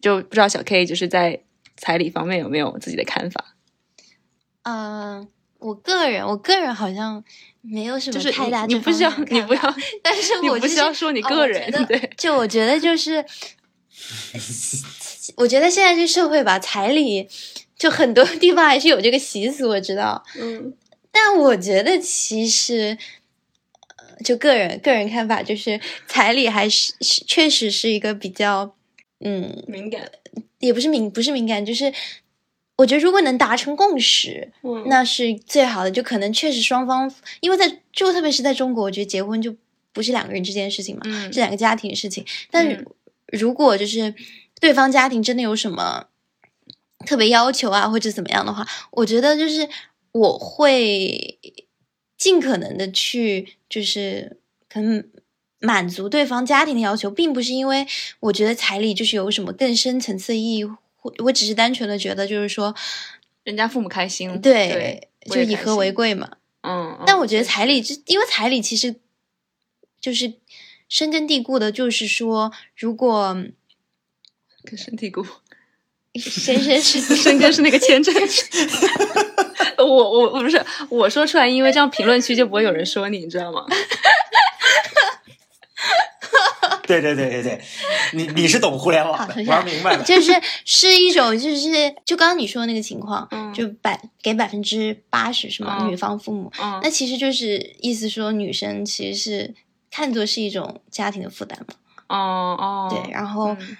就不知道小 K 就是在彩礼方面有没有自己的看法？嗯，我个人，我个人好像没有什么太大你不需要，你不要，但是 我不需要说你个人，对，就我觉得就是，我觉得现在这社会吧，彩礼就很多地方还是有这个习俗，我知道，嗯，但我觉得其实。就个人个人看法，就是彩礼还是是确实是一个比较嗯敏感，也不是敏不是敏感，就是我觉得如果能达成共识，那是最好的。就可能确实双方，因为在就特别是在中国，我觉得结婚就不是两个人之间的事情嘛，是两个家庭的事情。但如果就是对方家庭真的有什么特别要求啊，或者怎么样的话，我觉得就是我会。尽可能的去，就是可能满足对方家庭的要求，并不是因为我觉得彩礼就是有什么更深层次的意义，我我只是单纯的觉得就是说，人家父母开心，对，就以和为贵嘛。嗯，但我觉得彩礼，就因为彩礼其实就是深根蒂固的，就是说，如果根深蒂固，深深是深根是那个签证。我我我不是我说出来，因为这样评论区就不会有人说你，你知道吗？对对对对对，你你是懂互联网的，玩明白了。就是是一种，就是就刚刚你说的那个情况，嗯就百给百分之八十是吗？嗯女方父母，嗯那其实就是意思说女生其实是看作是一种家庭的负担嘛。哦哦，对，然后、嗯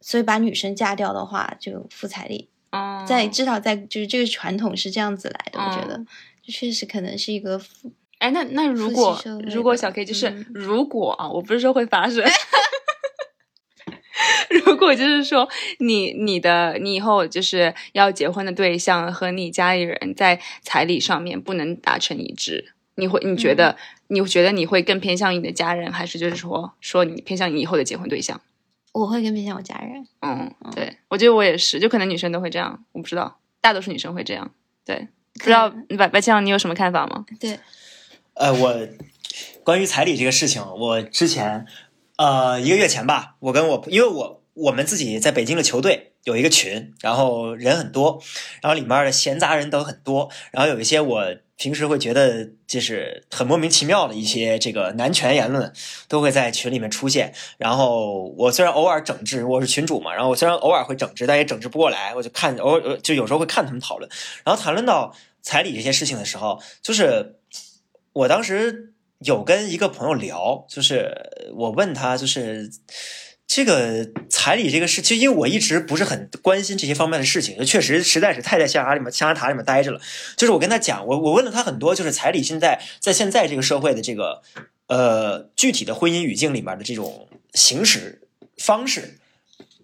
所以把女生嫁掉的话，就付彩礼，哦，在至少在就是这个传统是这样子来的，我觉得嗯就确实可能是一个负哎，那那如果如果小 K 就是、嗯如果啊，我不是说会发生，如果就是说你你的你以后就是要结婚的对象和你家里人在彩礼上面不能达成一致，你会你觉得、你觉得你会更偏向于你的家人，还是就是说说你偏向于你以后的结婚对象？我会更偏向我家人。嗯，对，我觉得我也是，就可能女生都会这样，我不知道，大多数女生会这样。对，不知道白白酱你有什么看法吗？对，呃，我关于彩礼这个事情，我之前呃一个月前吧，我跟我因为我我们自己在北京的球队有一个群，然后人很多，然后里面的闲杂人等很多，然后有一些我平时会觉得就是很莫名其妙的一些这个男权言论都会在群里面出现，然后我虽然偶尔整治，我是群主嘛，然后我虽然偶尔会整治，但也整治不过来，我就看偶尔就有时候会看他们讨论，然后谈论到彩礼这些事情的时候，就是我当时有跟一个朋友聊，就是我问他，就是这个彩礼这个事，其实因为我一直不是很关心这些方面的事情，就确实实在是太在象牙里面象牙塔里面待着了。就是我跟他讲，我我问了他很多，就是彩礼现在在现在这个社会的这个呃具体的婚姻语境里面的这种行使方式，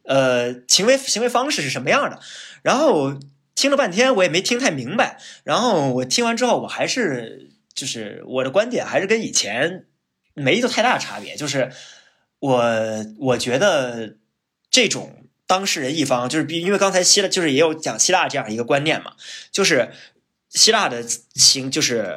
呃行为行为方式是什么样的，然后。听了半天，我也没听太明白。然后我听完之后，我还是就是我的观点还是跟以前没有太大差别。就是我我觉得这种当事人一方，就是比因为刚才希腊就是也有讲希腊这样一个观念嘛，就是希腊的行就是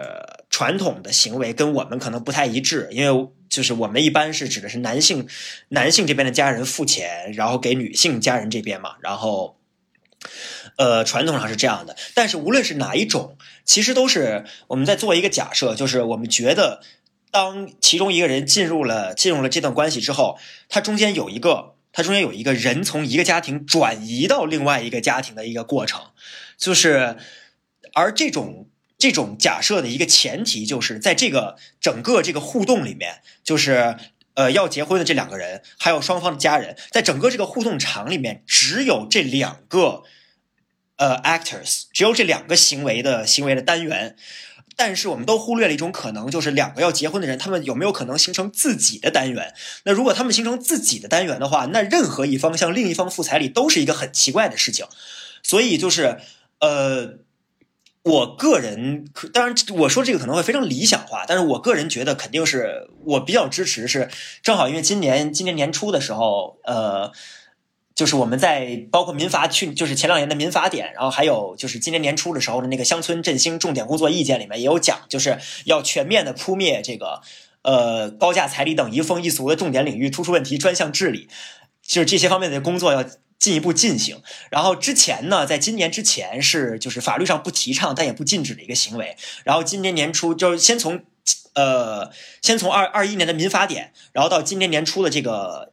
传统的行为跟我们可能不太一致，因为。就是我们一般是指的是男性，男性这边的家人付钱，然后给女性家人这边嘛，然后。呃，传统上是这样的，但是无论是哪一种，其实都是我们在做一个假设，就是我们觉得，当其中一个人进入了进入了这段关系之后，他中间有一个，他中间有一个人从一个家庭转移到另外一个家庭的一个过程，就是，而这种这种假设的一个前提，就是在这个整个这个互动里面，就是。呃，要结婚的这两个人，还有双方的家人，在整个这个互动场里面，只有这两个呃 actors，只有这两个行为的行为的单元。但是我们都忽略了一种可能，就是两个要结婚的人，他们有没有可能形成自己的单元？那如果他们形成自己的单元的话，那任何一方向另一方付彩礼都是一个很奇怪的事情。所以就是呃。我个人可，当然我说这个可能会非常理想化，但是我个人觉得肯定是我比较支持是，正好因为今年今年年初的时候，呃，就是我们在包括民法去，就是前两年的民法典，然后还有就是今年年初的时候的那个乡村振兴重点工作意见里面也有讲，就是要全面的扑灭这个呃高价彩礼等一风一俗的重点领域突出问题专项治理，就是这些方面的工作要。进一步进行，然后之前呢，在今年之前是就是法律上不提倡但也不禁止的一个行为，然后今年年初就是先从呃先从二二一年的民法典，然后到今年年初的这个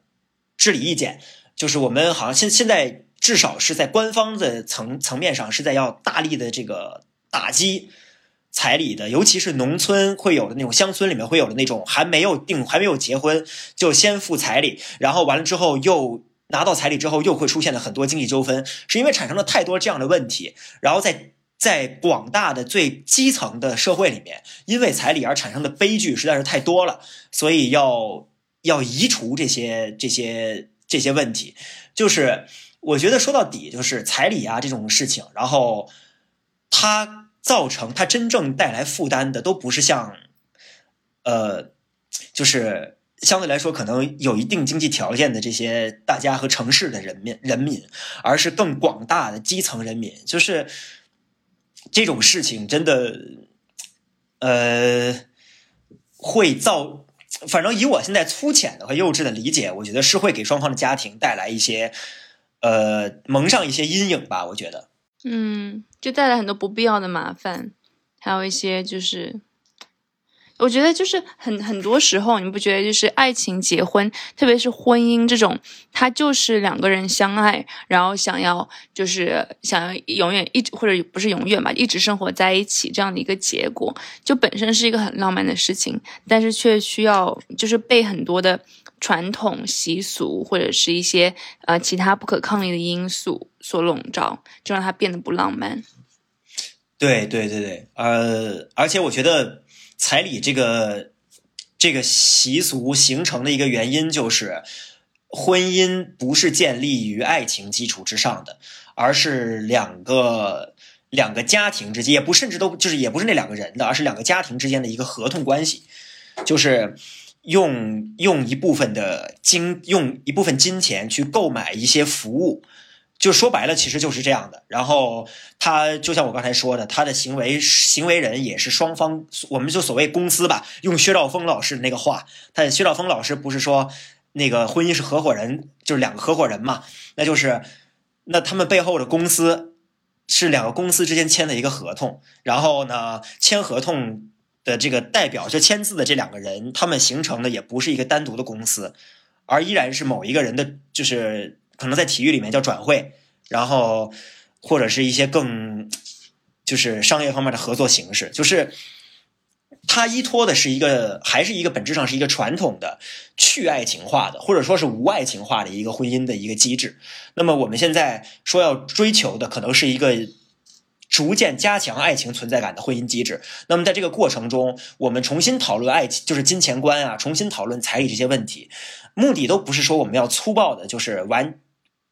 治理意见，就是我们好像现现在至少是在官方的层层面上是在要大力的这个打击彩礼的，尤其是农村会有的那种乡村里面会有的那种还没有定还没有结婚就先付彩礼，然后完了之后又。拿到彩礼之后，又会出现了很多经济纠纷，是因为产生了太多这样的问题，然后在在广大的最基层的社会里面，因为彩礼而产生的悲剧实在是太多了，所以要要移除这些这些这些问题。就是我觉得说到底，就是彩礼啊这种事情，然后它造成它真正带来负担的，都不是像呃，就是。相对来说，可能有一定经济条件的这些大家和城市的人民人民，而是更广大的基层人民，就是这种事情真的，呃，会造反正以我现在粗浅的和幼稚的理解，我觉得是会给双方的家庭带来一些，呃，蒙上一些阴影吧。我觉得，嗯，就带来很多不必要的麻烦，还有一些就是。我觉得就是很很多时候，你不觉得就是爱情、结婚，特别是婚姻这种，它就是两个人相爱，然后想要就是想要永远一直或者不是永远吧，一直生活在一起这样的一个结果，就本身是一个很浪漫的事情，但是却需要就是被很多的传统习俗或者是一些呃其他不可抗力的因素所笼罩，就让它变得不浪漫。对对对对，呃，而且我觉得。彩礼这个这个习俗形成的一个原因，就是婚姻不是建立于爱情基础之上的，而是两个两个家庭之间，也不甚至都就是也不是那两个人的，而是两个家庭之间的一个合同关系，就是用用一部分的金用一部分金钱去购买一些服务。就说白了，其实就是这样的。然后他就像我刚才说的，他的行为行为人也是双方，我们就所谓公司吧，用薛兆丰老师的那个话，他薛兆丰老师不是说那个婚姻是合伙人，就是两个合伙人嘛？那就是那他们背后的公司是两个公司之间签的一个合同，然后呢，签合同的这个代表就签字的这两个人，他们形成的也不是一个单独的公司，而依然是某一个人的，就是。可能在体育里面叫转会，然后或者是一些更就是商业方面的合作形式，就是它依托的是一个还是一个本质上是一个传统的去爱情化的或者说是无爱情化的一个婚姻的一个机制。那么我们现在说要追求的可能是一个逐渐加强爱情存在感的婚姻机制。那么在这个过程中，我们重新讨论爱情，就是金钱观啊，重新讨论彩礼这些问题，目的都不是说我们要粗暴的，就是完。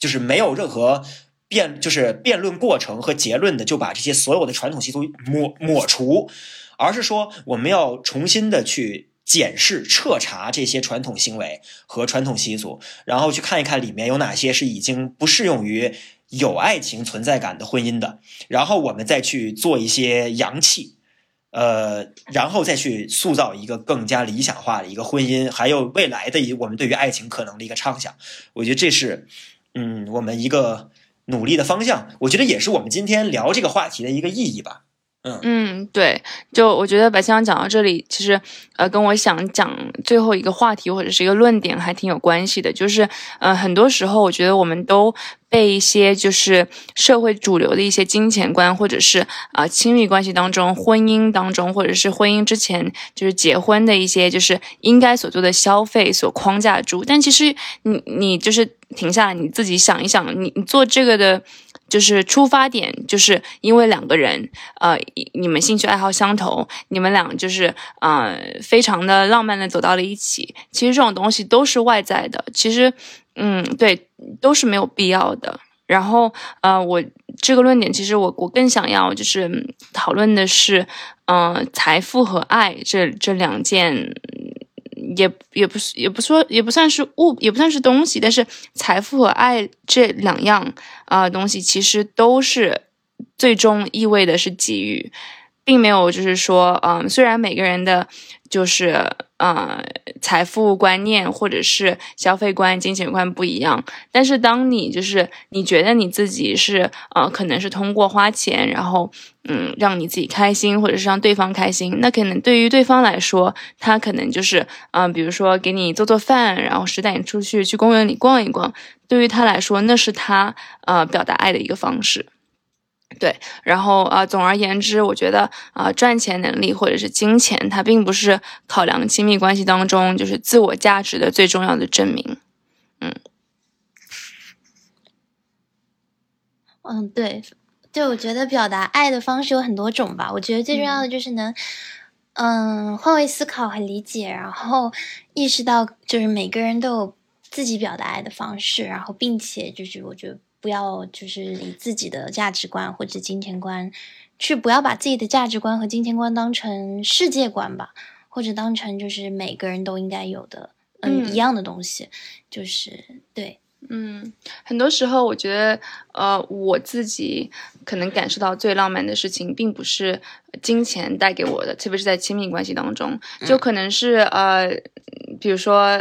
就是没有任何辩，就是辩论过程和结论的，就把这些所有的传统习俗抹抹除，而是说我们要重新的去检视、彻查这些传统行为和传统习俗，然后去看一看里面有哪些是已经不适用于有爱情存在感的婚姻的，然后我们再去做一些扬弃，呃，然后再去塑造一个更加理想化的一个婚姻，还有未来的一我们对于爱情可能的一个畅想。我觉得这是。嗯，我们一个努力的方向，我觉得也是我们今天聊这个话题的一个意义吧。嗯嗯，对，就我觉得白香讲到这里，其实呃，跟我想讲最后一个话题或者是一个论点还挺有关系的，就是呃，很多时候我觉得我们都被一些就是社会主流的一些金钱观，或者是啊亲密关系当中、婚姻当中，或者是婚姻之前就是结婚的一些就是应该所做的消费所框架住。但其实你你就是停下来，你自己想一想，你你做这个的。就是出发点，就是因为两个人，呃，你们兴趣爱好相投，你们俩就是呃，非常的浪漫的走到了一起。其实这种东西都是外在的，其实，嗯，对，都是没有必要的。然后，呃，我这个论点，其实我我更想要就是讨论的是，嗯，财富和爱这这两件。也也不是，也不说，也不算是物，也不算是东西。但是财富和爱这两样啊东西，其实都是最终意味的是给予，并没有就是说，嗯，虽然每个人的。就是呃，财富观念或者是消费观、金钱观不一样。但是当你就是你觉得你自己是呃，可能是通过花钱，然后嗯，让你自己开心，或者是让对方开心，那可能对于对方来说，他可能就是嗯，比如说给你做做饭，然后是带你出去去公园里逛一逛。对于他来说，那是他呃表达爱的一个方式。对，然后啊，总而言之，我觉得啊，赚钱能力或者是金钱，它并不是考量亲密关系当中就是自我价值的最重要的证明。嗯，嗯，对，对，我觉得表达爱的方式有很多种吧。我觉得最重要的就是能，嗯，换位思考和理解，然后意识到就是每个人都有自己表达爱的方式，然后并且就是我觉得。不要就是以自己的价值观或者金钱观，去不要把自己的价值观和金钱观当成世界观吧，或者当成就是每个人都应该有的嗯一样的东西，就是对，嗯，很多时候我觉得呃我自己可能感受到最浪漫的事情，并不是金钱带给我的，特别是在亲密关系当中，就可能是呃比如说。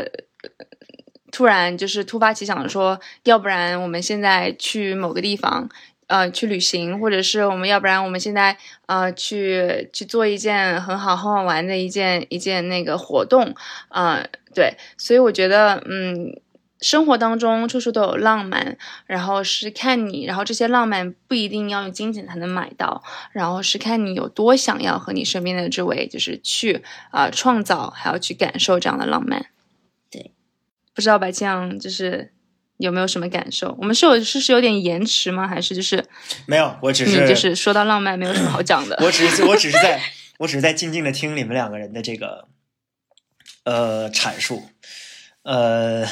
突然就是突发奇想说，要不然我们现在去某个地方，呃，去旅行，或者是我们要不然我们现在呃去去做一件很好很好玩的一件一件那个活动，呃，对，所以我觉得，嗯，生活当中处处都有浪漫，然后是看你，然后这些浪漫不一定要用金钱才能买到，然后是看你有多想要和你身边的这位就是去啊创造，还要去感受这样的浪漫。不知道白酱就是有没有什么感受？我们是有是是有点延迟吗？还是就是没有？我只是就是说到浪漫，没有什么好 讲的。我只是我只是在我只是在静静的听你们两个人的这个呃阐述。呃，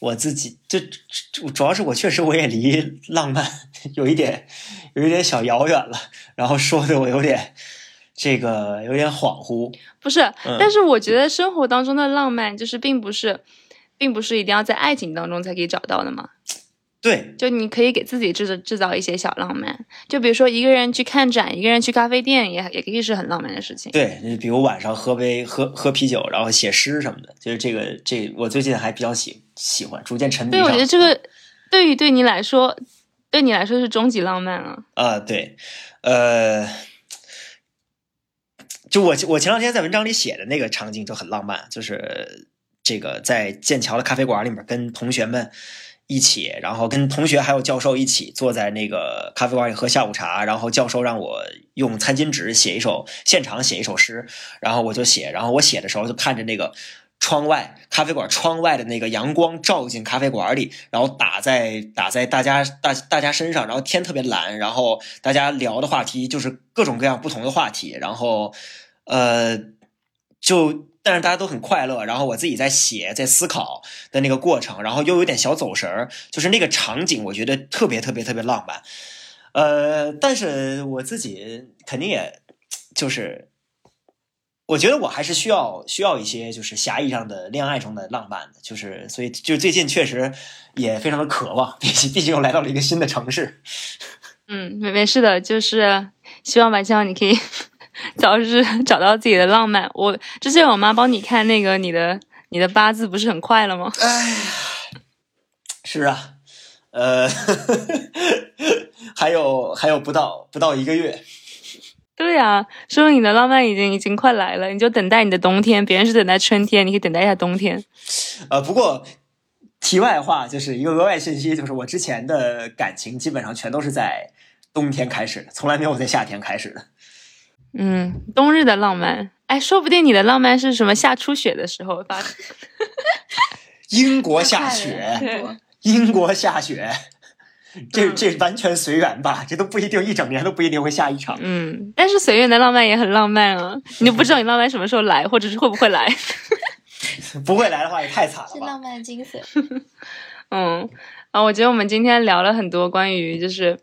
我自己就主要是我确实我也离浪漫 有一点有一点小遥远了，然后说的我有点。这个有点恍惚，不是，但是我觉得生活当中的浪漫就是并不是，并不是一定要在爱情当中才可以找到的嘛。对，就你可以给自己制造制造一些小浪漫，就比如说一个人去看展，一个人去咖啡店，也也可以是很浪漫的事情。对，比如晚上喝杯喝喝啤酒，然后写诗什么的，就是这个这我最近还比较喜喜欢，逐渐沉迷。对，我觉得这个对于对你来说，对你来说是终极浪漫啊。啊，对，呃。就我我前两天在文章里写的那个场景就很浪漫，就是这个在剑桥的咖啡馆里面跟同学们一起，然后跟同学还有教授一起坐在那个咖啡馆里喝下午茶，然后教授让我用餐巾纸写一首现场写一首诗，然后我就写，然后我写的时候就看着那个窗外咖啡馆窗外的那个阳光照进咖啡馆里，然后打在打在大家大大家身上，然后天特别蓝，然后大家聊的话题就是各种各样不同的话题，然后。呃，就但是大家都很快乐，然后我自己在写，在思考的那个过程，然后又有点小走神儿，就是那个场景，我觉得特别特别特别浪漫。呃，但是我自己肯定也，就是我觉得我还是需要需要一些就是狭义上的恋爱中的浪漫的，就是所以就最近确实也非常的渴望，毕竟毕竟又来到了一个新的城市。嗯，没没事的，就是希望吧，希望你可以。早日 找到自己的浪漫。我之前我妈帮你看那个你的你的八字，不是很快了吗？哎，是啊，呃，还有还有不到不到一个月。对呀，说明你的浪漫已经已经快来了。你就等待你的冬天，别人是等待春天，你可以等待一下冬天。呃，不过题外话就是一个额外信息，就是我之前的感情基本上全都是在冬天开始的，从来没有在夏天开始的。嗯，冬日的浪漫，哎，说不定你的浪漫是什么下初雪的时候发生。英国下雪，英国下雪，这这完全随缘吧，这都不一定一整年都不一定会下一场。嗯，但是随缘的浪漫也很浪漫啊，你就不知道你浪漫什么时候来，或者是会不会来。不会来的话也太惨了吧。是浪漫精髓。嗯啊，我觉得我们今天聊了很多关于就是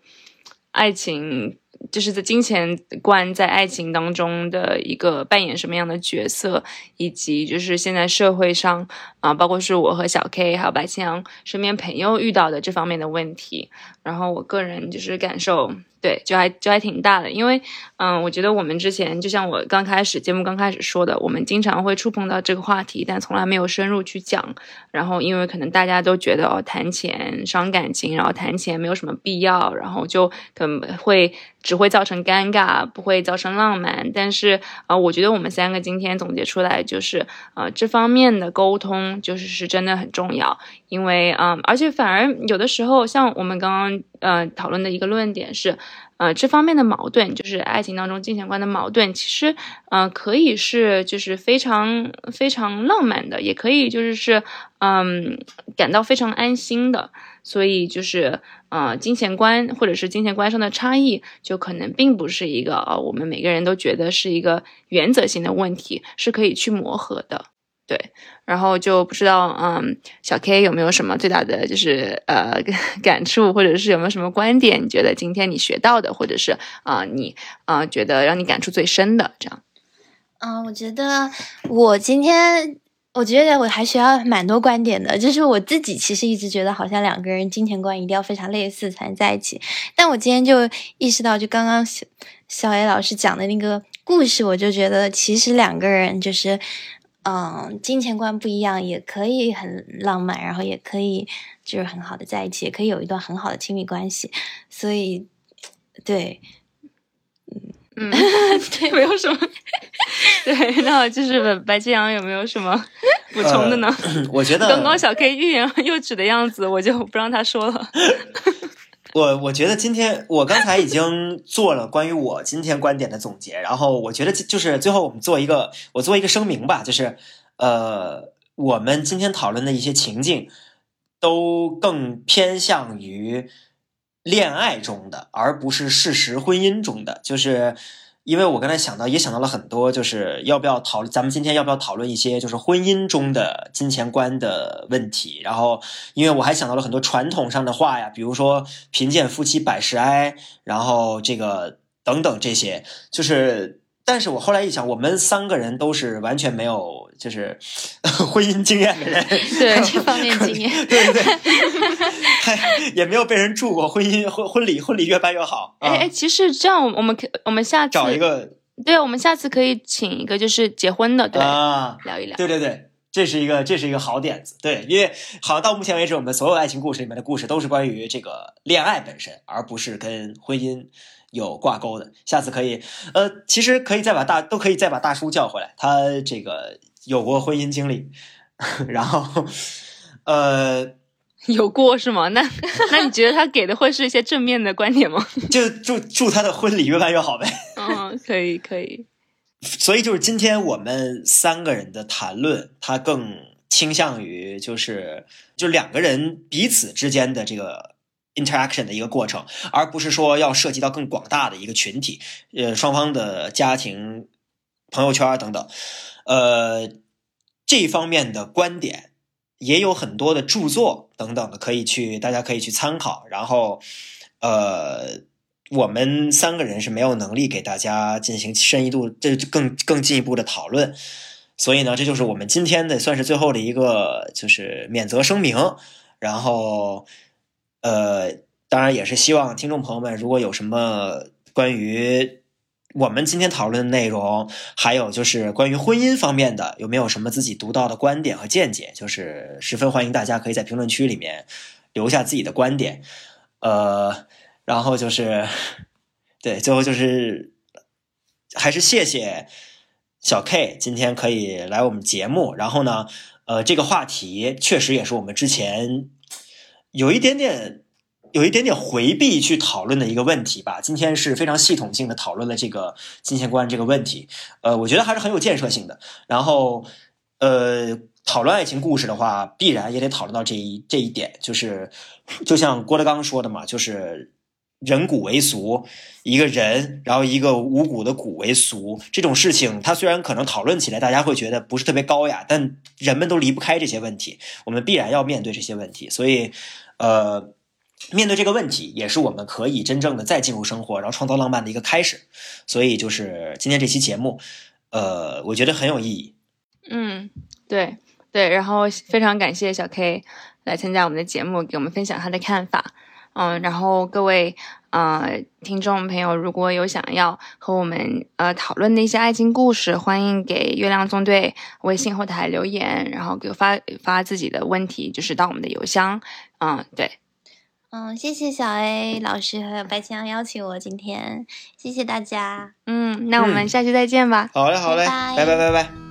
爱情。就是在金钱观在爱情当中的一个扮演什么样的角色，以及就是现在社会上啊，包括是我和小 K 还有白青阳身边朋友遇到的这方面的问题，然后我个人就是感受。对，就还就还挺大的，因为，嗯，我觉得我们之前就像我刚开始节目刚开始说的，我们经常会触碰到这个话题，但从来没有深入去讲。然后，因为可能大家都觉得哦，谈钱伤感情，然后谈钱没有什么必要，然后就可能会只会造成尴尬，不会造成浪漫。但是，呃，我觉得我们三个今天总结出来就是，呃，这方面的沟通就是是真的很重要。因为，嗯，而且反而有的时候，像我们刚刚。呃，讨论的一个论点是，呃，这方面的矛盾，就是爱情当中金钱观的矛盾，其实，呃，可以是就是非常非常浪漫的，也可以就是是，嗯，感到非常安心的。所以就是，呃，金钱观或者是金钱观上的差异，就可能并不是一个呃，我们每个人都觉得是一个原则性的问题，是可以去磨合的。对，然后就不知道，嗯，小 K 有没有什么最大的就是呃 感触，或者是有没有什么观点？你觉得今天你学到的，或者是啊，你啊觉得让你感触最深的这样？嗯，我觉得我今天，我觉得我还学到蛮多观点的。就是我自己其实一直觉得，好像两个人金钱观一定要非常类似才能在一起。但我今天就意识到，就刚刚小小 A 老师讲的那个故事，我就觉得其实两个人就是。嗯，金钱观不一样，也可以很浪漫，然后也可以就是很好的在一起，也可以有一段很好的亲密关系。所以，对，嗯，对，没有什么。对，那就是白金阳有没有什么补充的呢？我觉得刚刚小 K 欲言又止的样子，我就不让他说了。我我觉得今天我刚才已经做了关于我今天观点的总结，然后我觉得就是最后我们做一个我做一个声明吧，就是呃，我们今天讨论的一些情境都更偏向于恋爱中的，而不是事实婚姻中的，就是。因为我刚才想到，也想到了很多，就是要不要讨论，咱们今天要不要讨论一些就是婚姻中的金钱观的问题？然后，因为我还想到了很多传统上的话呀，比如说“贫贱夫妻百事哀”，然后这个等等这些，就是。但是我后来一想，我们三个人都是完全没有就是 婚姻经验的人，对 这方面经验，对对对，也没有被人祝过婚姻婚婚礼，婚礼越办越好。哎哎，其实这样，我们可我们下次找一个，对，我们下次可以请一个就是结婚的，对啊，聊一聊。对对对，这是一个这是一个好点子。对，因为好像到目前为止，我们所有爱情故事里面的故事都是关于这个恋爱本身，而不是跟婚姻。有挂钩的，下次可以，呃，其实可以再把大都可以再把大叔叫回来，他这个有过婚姻经历，然后，呃，有过是吗？那 那你觉得他给的会是一些正面的观点吗？就祝祝他的婚礼越办越好呗。嗯，可以可以。所以就是今天我们三个人的谈论，他更倾向于就是就两个人彼此之间的这个。interaction 的一个过程，而不是说要涉及到更广大的一个群体，呃，双方的家庭、朋友圈等等，呃，这方面的观点也有很多的著作等等的可以去，大家可以去参考。然后，呃，我们三个人是没有能力给大家进行深一度、这更更进一步的讨论，所以呢，这就是我们今天的算是最后的一个就是免责声明，然后。呃，当然也是希望听众朋友们，如果有什么关于我们今天讨论的内容，还有就是关于婚姻方面的，有没有什么自己独到的观点和见解，就是十分欢迎大家可以在评论区里面留下自己的观点。呃，然后就是，对，最后就是还是谢谢小 K 今天可以来我们节目。然后呢，呃，这个话题确实也是我们之前。有一点点，有一点点回避去讨论的一个问题吧。今天是非常系统性的讨论了这个金钱观这个问题，呃，我觉得还是很有建设性的。然后，呃，讨论爱情故事的话，必然也得讨论到这一这一点，就是就像郭德纲说的嘛，就是人骨为俗，一个人，然后一个无骨的骨为俗，这种事情，它虽然可能讨论起来大家会觉得不是特别高雅，但人们都离不开这些问题，我们必然要面对这些问题，所以。呃，面对这个问题，也是我们可以真正的再进入生活，然后创造浪漫的一个开始。所以，就是今天这期节目，呃，我觉得很有意义。嗯，对对，然后非常感谢小 K 来参加我们的节目，给我们分享他的看法。嗯，然后各位呃听众朋友，如果有想要和我们呃讨论的一些爱情故事，欢迎给月亮纵队微信后台留言，然后给我发发自己的问题，就是到我们的邮箱。嗯，对，嗯，谢谢小 A 老师还有白青邀请我今天，谢谢大家。嗯，那我们下期再见吧。好嘞，好嘞，拜拜，拜拜。